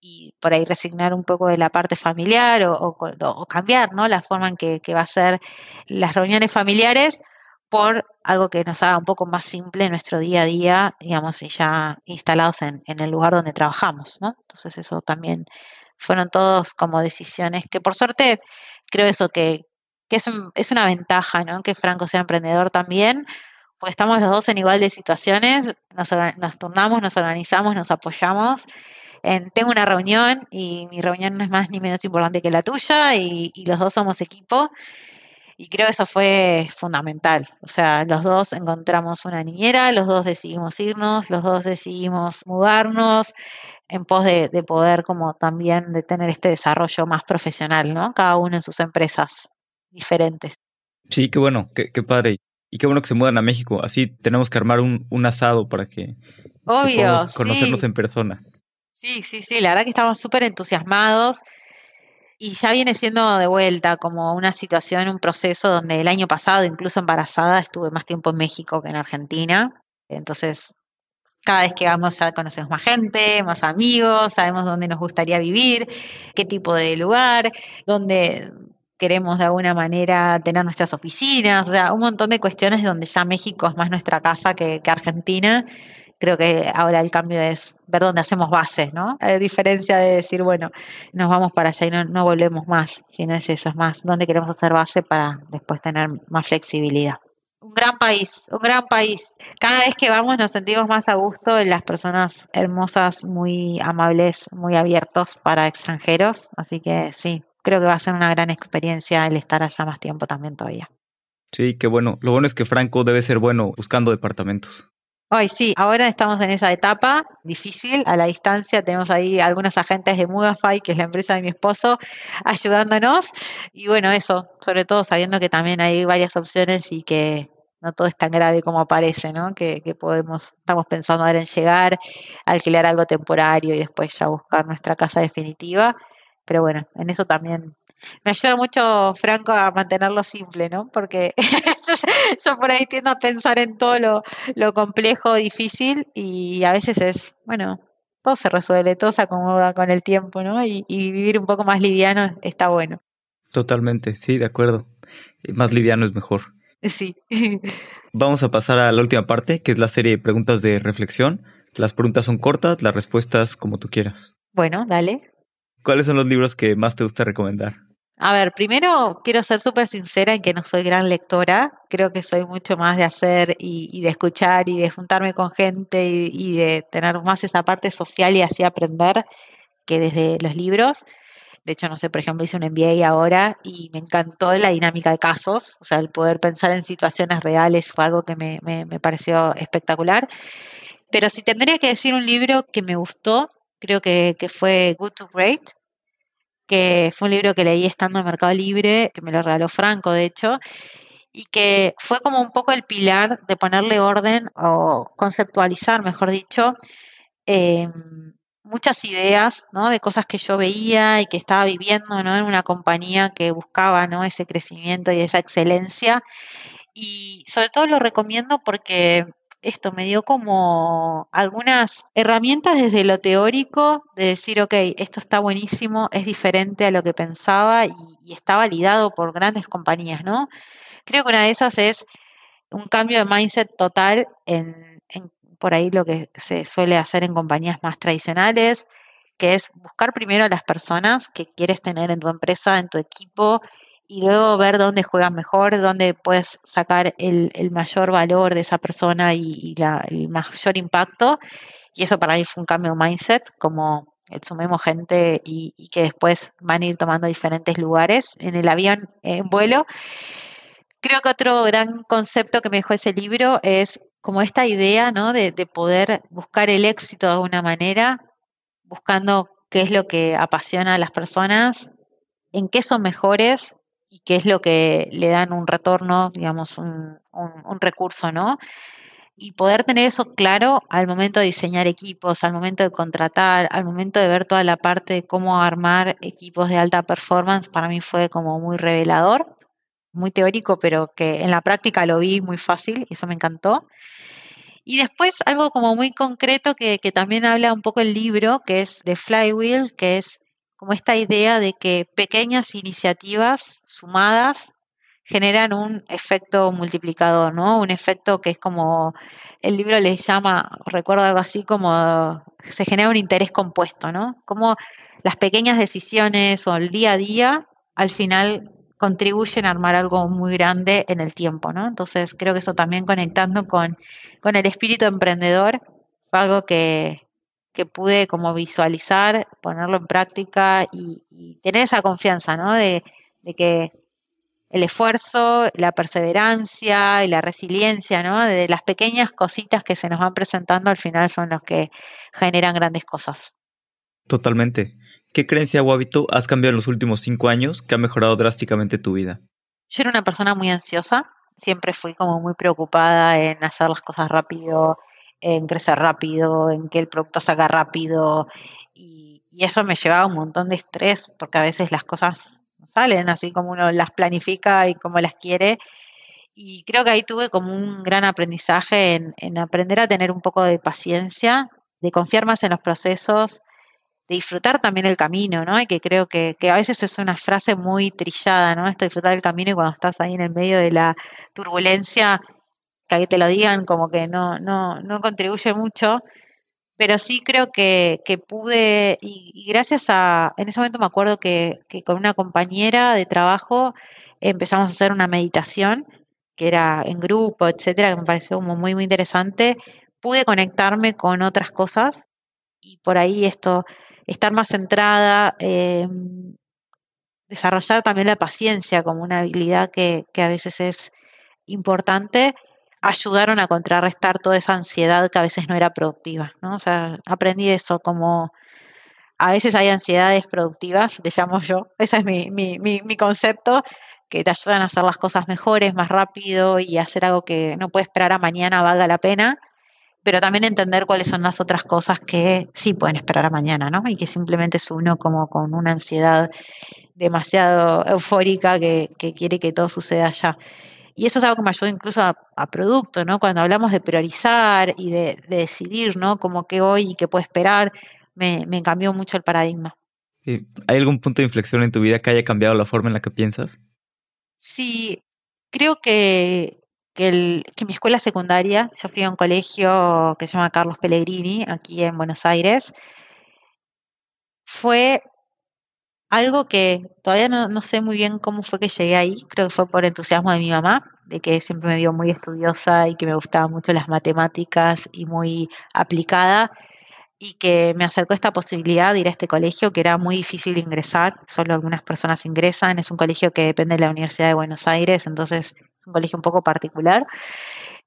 y por ahí resignar un poco de la parte familiar o, cambiar ¿no? la forma en que, va a ser las reuniones familiares por algo que nos haga un poco más simple nuestro día a día, digamos, y ya instalados en, el lugar donde trabajamos, ¿no? Entonces eso también fueron todos como decisiones que por suerte creo eso que, que es, es una ventaja, ¿no? Que Franco sea emprendedor también, porque estamos los dos en igual de situaciones, nos, nos turnamos, nos organizamos, nos apoyamos tengo una reunión y mi reunión no es más ni menos importante que la tuya y, los dos somos equipo. Y creo que eso fue fundamental. O sea, los dos encontramos una niñera, los dos decidimos irnos, los dos decidimos mudarnos en pos de, poder como también de tener este desarrollo más profesional, ¿no? Cada uno en sus empresas diferentes. Sí, qué bueno, qué, padre. Y qué bueno que se mudan a México. Así tenemos que armar un, asado para que, Obvio, conocernos en persona. Sí, sí, sí, la verdad que estamos súper entusiasmados y ya viene siendo de vuelta como una situación, un proceso donde el año pasado, incluso embarazada, estuve más tiempo en México que en Argentina. Entonces, cada vez que vamos ya conocemos más gente, más amigos, sabemos dónde nos gustaría vivir, qué tipo de lugar, dónde queremos de alguna manera tener nuestras oficinas, o sea, un montón de cuestiones donde ya México es más nuestra casa que, Argentina creo que ahora el cambio es ver dónde hacemos bases, ¿no? A diferencia de decir, bueno, nos vamos para allá y no, no volvemos más, sino es eso, es más, dónde queremos hacer base para después tener más flexibilidad. Un gran país, un gran país. Cada vez que vamos nos sentimos más a gusto en las personas hermosas, muy amables, muy abiertos para extranjeros. Así que sí, creo que va a ser una gran experiencia el estar allá más tiempo también todavía. Sí, qué bueno. Lo bueno es que Franco debe ser bueno buscando departamentos. Ay, sí, ahora estamos en esa etapa difícil, a la distancia. Tenemos ahí algunos agentes de Mugafy, que es la empresa de mi esposo, ayudándonos. Y bueno, eso, sobre todo sabiendo que también hay varias opciones y que no todo es tan grave como parece, ¿no? Que, que podemos, estamos pensando ahora en llegar, alquilar algo temporario y después ya buscar nuestra casa definitiva. Pero bueno, en eso también me ayuda mucho Franco a mantenerlo simple, ¿no? Porque yo, por ahí tiendo a pensar en todo lo, lo complejo, difícil y a veces es, bueno, todo se resuelve, todo se acomoda con el tiempo, ¿no? Y, y vivir un poco más liviano está bueno. Totalmente, sí, de acuerdo. Más liviano es mejor. Sí. Vamos a pasar a la última parte, que es la serie de preguntas de reflexión. Las preguntas son cortas, las respuestas como tú quieras. Bueno, dale. ¿Cuáles son los libros que más te gusta recomendar? A ver, primero quiero ser súper sincera en que no soy gran lectora, creo que soy mucho más de hacer y, de escuchar y de juntarme con gente y, de tener más esa parte social y así aprender que desde los libros. De hecho, no sé, por ejemplo, hice un MBA ahora y me encantó la dinámica de casos, o sea, el poder pensar en situaciones reales fue algo que me, me pareció espectacular. Pero si tendría que decir un libro que me gustó, creo que, que fue Good to Great, que fue un libro que leí estando en Mercado Libre, que me lo regaló Franco, de hecho, y que fue como un poco el pilar de ponerle orden o conceptualizar, mejor dicho, em, muchas ideas, ¿no? De cosas que yo veía y que estaba viviendo, ¿no? En una compañía que buscaba, ¿no? Ese crecimiento y esa excelencia. Y sobre todo lo recomiendo porque esto, me dio como algunas herramientas desde lo teórico de decir, ok, esto está buenísimo, es diferente a lo que pensaba y, está validado por grandes compañías, ¿no? Creo que una de esas es un cambio de mindset total en, por ahí lo que se suele hacer en compañías más tradicionales, que es buscar primero a las personas que quieres tener en tu empresa, en tu equipo, y luego ver dónde juegas mejor, dónde puedes sacar el, mayor valor de esa persona y, el mayor impacto. Y eso para mí fue un cambio de mindset, como sumemos gente y, y, que después van a ir tomando diferentes lugares en el avión en vuelo. Creo que otro gran concepto que me dejó ese libro es como esta idea ¿no? de, de poder buscar el éxito de alguna manera, buscando qué es lo que apasiona a las personas, en qué son mejores y qué es lo que le dan un retorno, digamos, un, un, recurso, ¿no? Y poder tener eso claro al momento de diseñar equipos, al momento de contratar, al momento de ver toda la parte de cómo armar equipos de alta performance, para mí fue como muy revelador, muy teórico, pero que en la práctica lo vi muy fácil eso me encantó. Y después algo como muy concreto que, que también habla un poco el libro, que es de Flywheel, que es como esta idea de que pequeñas iniciativas sumadas generan un efecto multiplicador, ¿no? Un efecto que es como, el libro le llama, recuerdo algo así como, se genera un interés compuesto, ¿no? Como las pequeñas decisiones o el día a día al final contribuyen a armar algo muy grande en el tiempo, ¿no? Entonces creo que eso también conectando con, con el espíritu emprendedor fue algo que, que pude como visualizar, ponerlo en práctica y, tener esa confianza, ¿no? De, que el esfuerzo, la perseverancia y la resiliencia, ¿no? De las pequeñas cositas que se nos van presentando al final son los que generan grandes cosas. Totalmente. ¿Qué creencia o hábito has cambiado en los últimos cinco años que ha mejorado drásticamente tu vida? Yo era una persona muy ansiosa, siempre fui como muy preocupada en hacer las cosas rápido, en crecer rápido, en que el producto salga rápido y, eso me llevaba un montón de estrés porque a veces las cosas no salen así como uno las planifica y como las quiere. Y creo que ahí tuve como un gran aprendizaje en, en aprender a tener un poco de paciencia, de confiar más en los procesos, de disfrutar también el camino, ¿no? Y que creo que, que, a veces es una frase muy trillada, ¿no? Esto disfrutar el camino y cuando estás ahí en el medio de la turbulencia que te lo digan como que no, no, no contribuye mucho, pero sí creo que, que pude, y, gracias a, en ese momento me acuerdo que, que, con una compañera de trabajo empezamos a hacer una meditación, que era en grupo, etcétera, que me pareció muy, muy interesante, pude conectarme con otras cosas y por ahí esto, estar más centrada, eh, desarrollar también la paciencia como una habilidad que, que a veces es importante ayudaron a contrarrestar toda esa ansiedad que a veces no era productiva, ¿no? O sea, aprendí eso como a veces hay ansiedades productivas, le llamo yo, ese es mi, mi, mi, concepto, que te ayudan a hacer las cosas mejores, más rápido y hacer algo que no puede esperar a mañana valga la pena, pero también entender cuáles son las otras cosas que sí pueden esperar a mañana, ¿no? Y que simplemente es uno como con una ansiedad demasiado eufórica que, que quiere que todo suceda ya. Y eso es algo que me ayuda incluso a, producto, ¿no? Cuando hablamos de priorizar y de, decidir, ¿no? Como que hoy y qué puedo esperar, me, cambió mucho el paradigma. ¿Hay algún punto de inflexión en tu vida que haya cambiado la forma en la que piensas? Sí, creo que, que, el, que mi escuela secundaria, yo fui a un colegio que se llama Carlos Pellegrini, aquí en Buenos Aires, fue algo que todavía no, sé muy bien cómo fue que llegué ahí, creo que fue por entusiasmo de mi mamá, de que siempre me vio muy estudiosa y que me gustaban mucho las matemáticas y muy aplicada, y que me acercó esta posibilidad de ir a este colegio que era muy difícil ingresar, solo algunas personas ingresan, es un colegio que depende de la Universidad de Buenos Aires, entonces es un colegio un poco particular.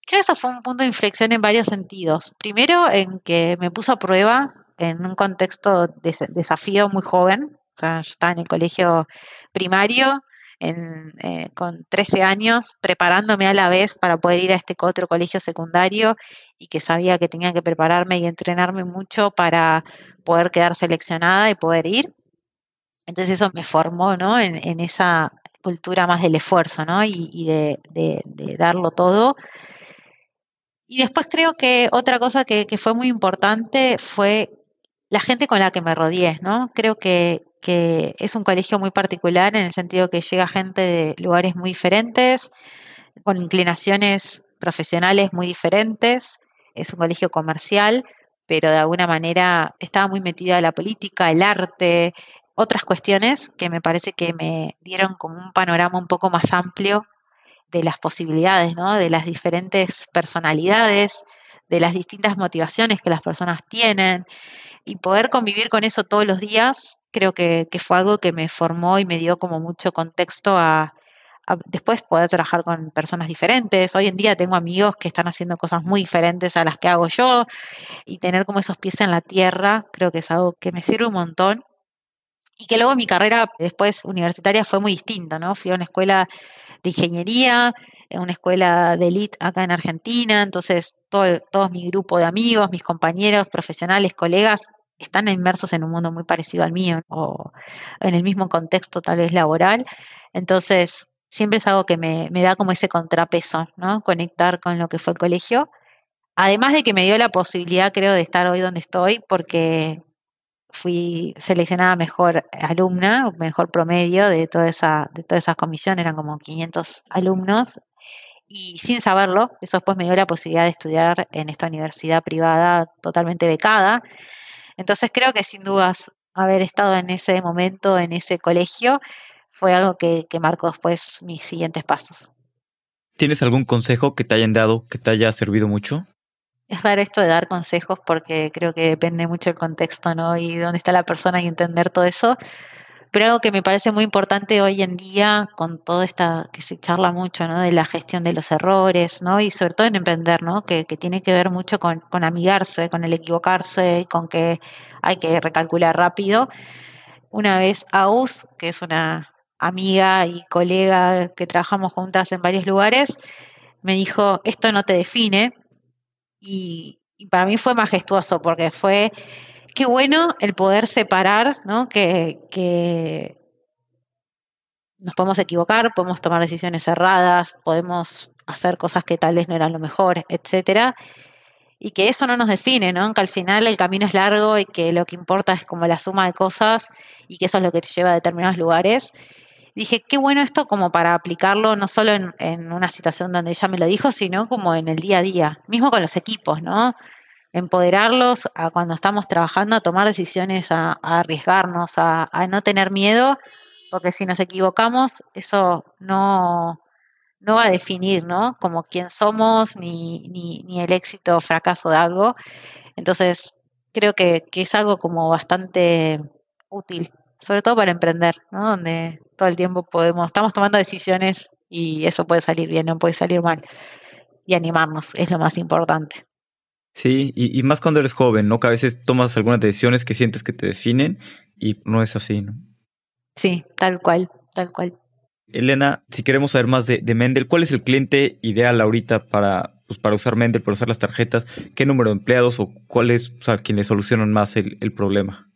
Creo que eso fue un punto de inflexión en varios sentidos. Primero, en que me puso a prueba en un contexto de desafío muy joven, o sea, yo estaba en el colegio primario eh, con 13 años, preparándome a la vez para poder ir a este otro colegio secundario y que sabía que tenía que prepararme y entrenarme mucho para poder quedar seleccionada y poder ir. Entonces eso me formó ¿no? en, esa cultura más del esfuerzo ¿no? y, de, de darlo todo Y después creo que otra cosa que, que fue muy importante fue la gente con la que me rodeé, ¿no? Creo que, que es un colegio muy particular en el sentido que llega gente de lugares muy diferentes, con inclinaciones profesionales muy diferentes, es un colegio comercial, pero de alguna manera estaba muy metida la política, el arte, otras cuestiones que me parece que me dieron como un panorama un poco más amplio de las posibilidades, ¿no? de las diferentes personalidades, de las distintas motivaciones que las personas tienen y poder convivir con eso todos los días creo que, fue algo que me formó y me dio como mucho contexto a, después poder trabajar con personas diferentes. Hoy en día tengo amigos que están haciendo cosas muy diferentes a las que hago yo y tener como esos pies en la tierra creo que es algo que me sirve un montón. Y que luego mi carrera después universitaria fue muy distinta, ¿no? Fui a una escuela de ingeniería, una escuela de elite acá en Argentina, entonces todo, todo mi grupo de amigos, mis compañeros profesionales, colegas, están inmersos en un mundo muy parecido al mío o en el mismo contexto tal vez laboral. Entonces, siempre es algo que me, me da como ese contrapeso, ¿no? Conectar con lo que fue el colegio. Además de que me dio la posibilidad, creo, de estar hoy donde estoy, porque fui seleccionada mejor alumna, mejor promedio de toda esa, de toda esa comisión, eran como 500 alumnos, y sin saberlo, eso después me dio la posibilidad de estudiar en esta universidad privada totalmente becada, entonces creo que sin dudas haber estado en ese momento, en ese colegio, fue algo que, marcó después mis siguientes pasos. ¿Tienes algún consejo que te hayan dado que te haya servido mucho? Es raro esto de dar consejos porque creo que depende mucho del contexto, ¿no? Y dónde está la persona y entender todo eso. Pero algo que me parece muy importante hoy en día, con todo esta que se charla mucho, ¿no? De la gestión de los errores, ¿no? Y sobre todo en emprender, ¿no? Que, tiene que ver mucho con, amigarse, con el equivocarse, y con que hay que recalcular rápido. Una vez Aus, que es una amiga y colega que trabajamos juntas en varios lugares, me dijo, esto no te define. Y para mí fue majestuoso porque fue qué bueno el poder separar, ¿no? Que, que nos podemos equivocar, podemos tomar decisiones erradas, podemos hacer cosas que tal vez no eran lo mejor, etcétera, y que eso no nos define, ¿no? Que al final el camino es largo y que lo que importa es como la suma de cosas y que eso es lo que te lleva a determinados lugares. Dije, qué bueno esto como para aplicarlo no solo en, en una situación donde ella me lo dijo, sino como en el día a día, mismo con los equipos, ¿no? Empoderarlos a cuando estamos trabajando a tomar decisiones, a, arriesgarnos, a, no tener miedo, porque si nos equivocamos, eso no, no va a definir, ¿no? Como quién somos, ni, ni, ni el éxito o fracaso de algo. Entonces, creo que, que, es algo como bastante útil, sobre todo para emprender, ¿no? Donde todo el tiempo podemos, estamos tomando decisiones y eso puede salir bien, no puede salir mal. Y animarnos es lo más importante. Sí, y, más cuando eres joven, ¿no? Que a veces tomas algunas decisiones que sientes que te definen y no es así, ¿no? Sí, tal cual, tal cual. Elena, si queremos saber más de, Mendel, ¿cuál es el cliente ideal ahorita para, pues, para usar Mendel, para usar las tarjetas? ¿Qué número de empleados o cuáles o sea, quienes solucionan más el, el problema?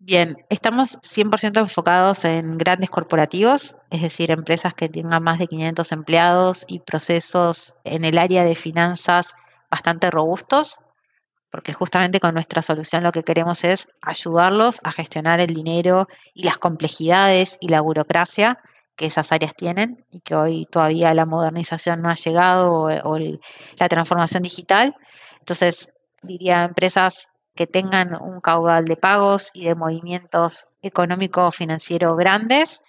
Bien, estamos 100% enfocados en grandes corporativos, es decir, empresas que tengan más de 500 empleados y procesos en el área de finanzas bastante robustos, porque justamente con nuestra solución lo que queremos es ayudarlos a gestionar el dinero y las complejidades y la burocracia que esas áreas tienen y que hoy todavía la modernización no ha llegado o, la transformación digital. Entonces, diría empresas que tengan un caudal de pagos y de movimientos económico-financiero grandes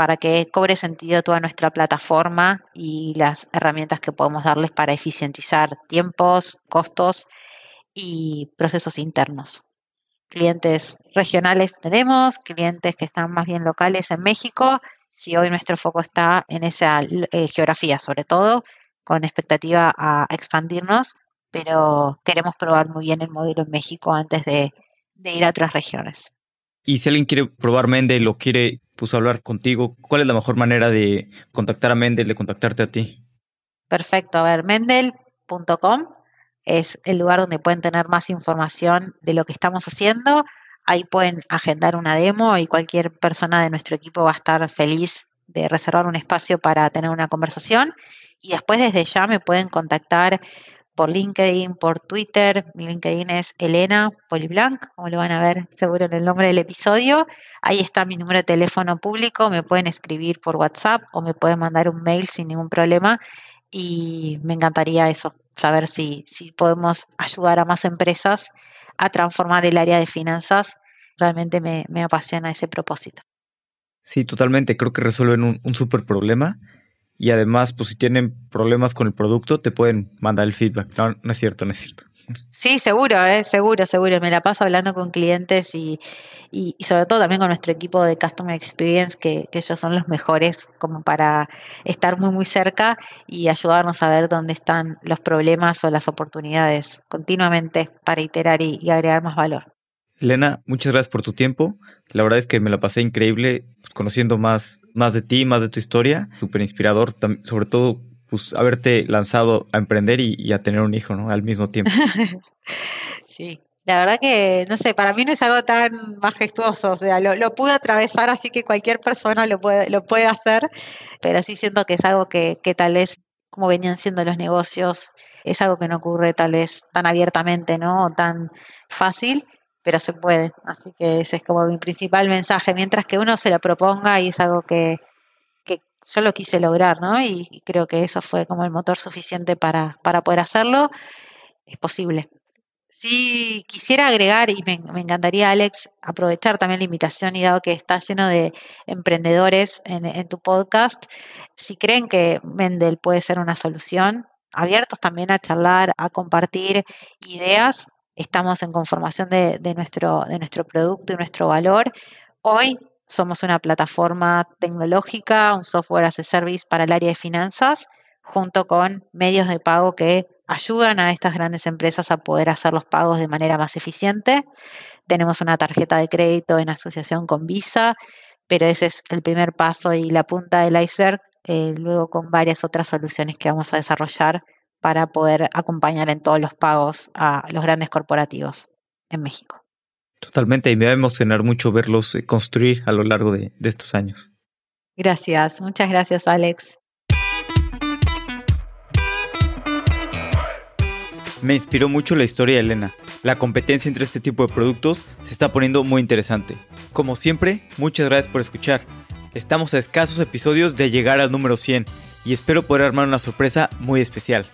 para que cobre sentido toda nuestra plataforma y las herramientas que podemos darles para eficientizar tiempos, costos y procesos internos. Clientes regionales tenemos, clientes que están más bien locales en México, si hoy nuestro foco está en esa eh, geografía sobre todo, con expectativa a expandirnos, pero queremos probar muy bien el modelo en México antes de, de ir a otras regiones. Y si alguien quiere probar Mendel o quiere pues, hablar contigo, ¿cuál es la mejor manera de contactar a Mendel, de contactarte a ti? Perfecto, a ver, mendel.com es el lugar donde pueden tener más información de lo que estamos haciendo. Ahí pueden agendar una demo y cualquier persona de nuestro equipo va a estar feliz de reservar un espacio para tener una conversación. Y después desde ya me pueden contactar por LinkedIn, por Twitter. Mi LinkedIn es Elena Poliblanc, como lo van a ver seguro en el nombre del episodio. Ahí está mi número de teléfono público, me pueden escribir por WhatsApp o me pueden mandar un mail sin ningún problema y me encantaría eso, saber si, si podemos ayudar a más empresas a transformar el área de finanzas. Realmente me, me apasiona ese propósito. Sí, totalmente. Creo que resuelven un, un súper problema y además, pues si tienen problemas con el producto, te pueden mandar el feedback. No, no es cierto, no es cierto. Sí, seguro, ¿eh? seguro, seguro. Me la paso hablando con clientes y, y, sobre todo también con nuestro equipo de Customer Experience, que, que, ellos son los mejores como para estar muy, muy cerca y ayudarnos a ver dónde están los problemas o las oportunidades continuamente para iterar y, y agregar más valor. Elena, muchas gracias por tu tiempo. La verdad es que me la pasé increíble conociendo más, más de ti, más de tu historia. Súper inspirador, sobre todo pues haberte lanzado a emprender y, a tener un hijo, ¿no? Al mismo tiempo. sí, la verdad que, no sé, para mí no es algo tan majestuoso, o sea, lo, lo, pude atravesar, así que cualquier persona lo puede, lo puede hacer, pero sí siento que es algo que, que tal vez, como venían siendo los negocios, es algo que no ocurre tal vez tan abiertamente, ¿no? O tan fácil pero se puede. Así que ese es como mi principal mensaje, mientras que uno se lo proponga y es algo que, que yo lo quise lograr, ¿no? Y, creo que eso fue como el motor suficiente para, para poder hacerlo, es posible. Sí, quisiera agregar, y me, me, encantaría, Alex, aprovechar también la invitación y dado que está lleno de emprendedores en, en tu podcast, si creen que Mendel puede ser una solución, abiertos también a charlar, a compartir ideas, estamos en conformación de, nuestro, producto y nuestro valor. Hoy somos una plataforma tecnológica, un software as a service para el área de finanzas, junto con medios de pago que ayudan a estas grandes empresas a poder hacer los pagos de manera más eficiente. Tenemos una tarjeta de crédito en asociación con Visa, pero ese es el primer paso y la punta del iceberg, eh, luego con varias otras soluciones que vamos a desarrollar para poder acompañar en todos los pagos a los grandes corporativos en México. Totalmente, y me va a emocionar mucho verlos eh, construir a lo largo de, de estos años. Gracias, muchas gracias Alex. Me inspiró mucho la historia de Elena. La competencia entre este tipo de productos se está poniendo muy interesante. Como siempre, muchas gracias por escuchar. Estamos a escasos episodios de llegar al número 100 y espero poder armar una sorpresa muy especial.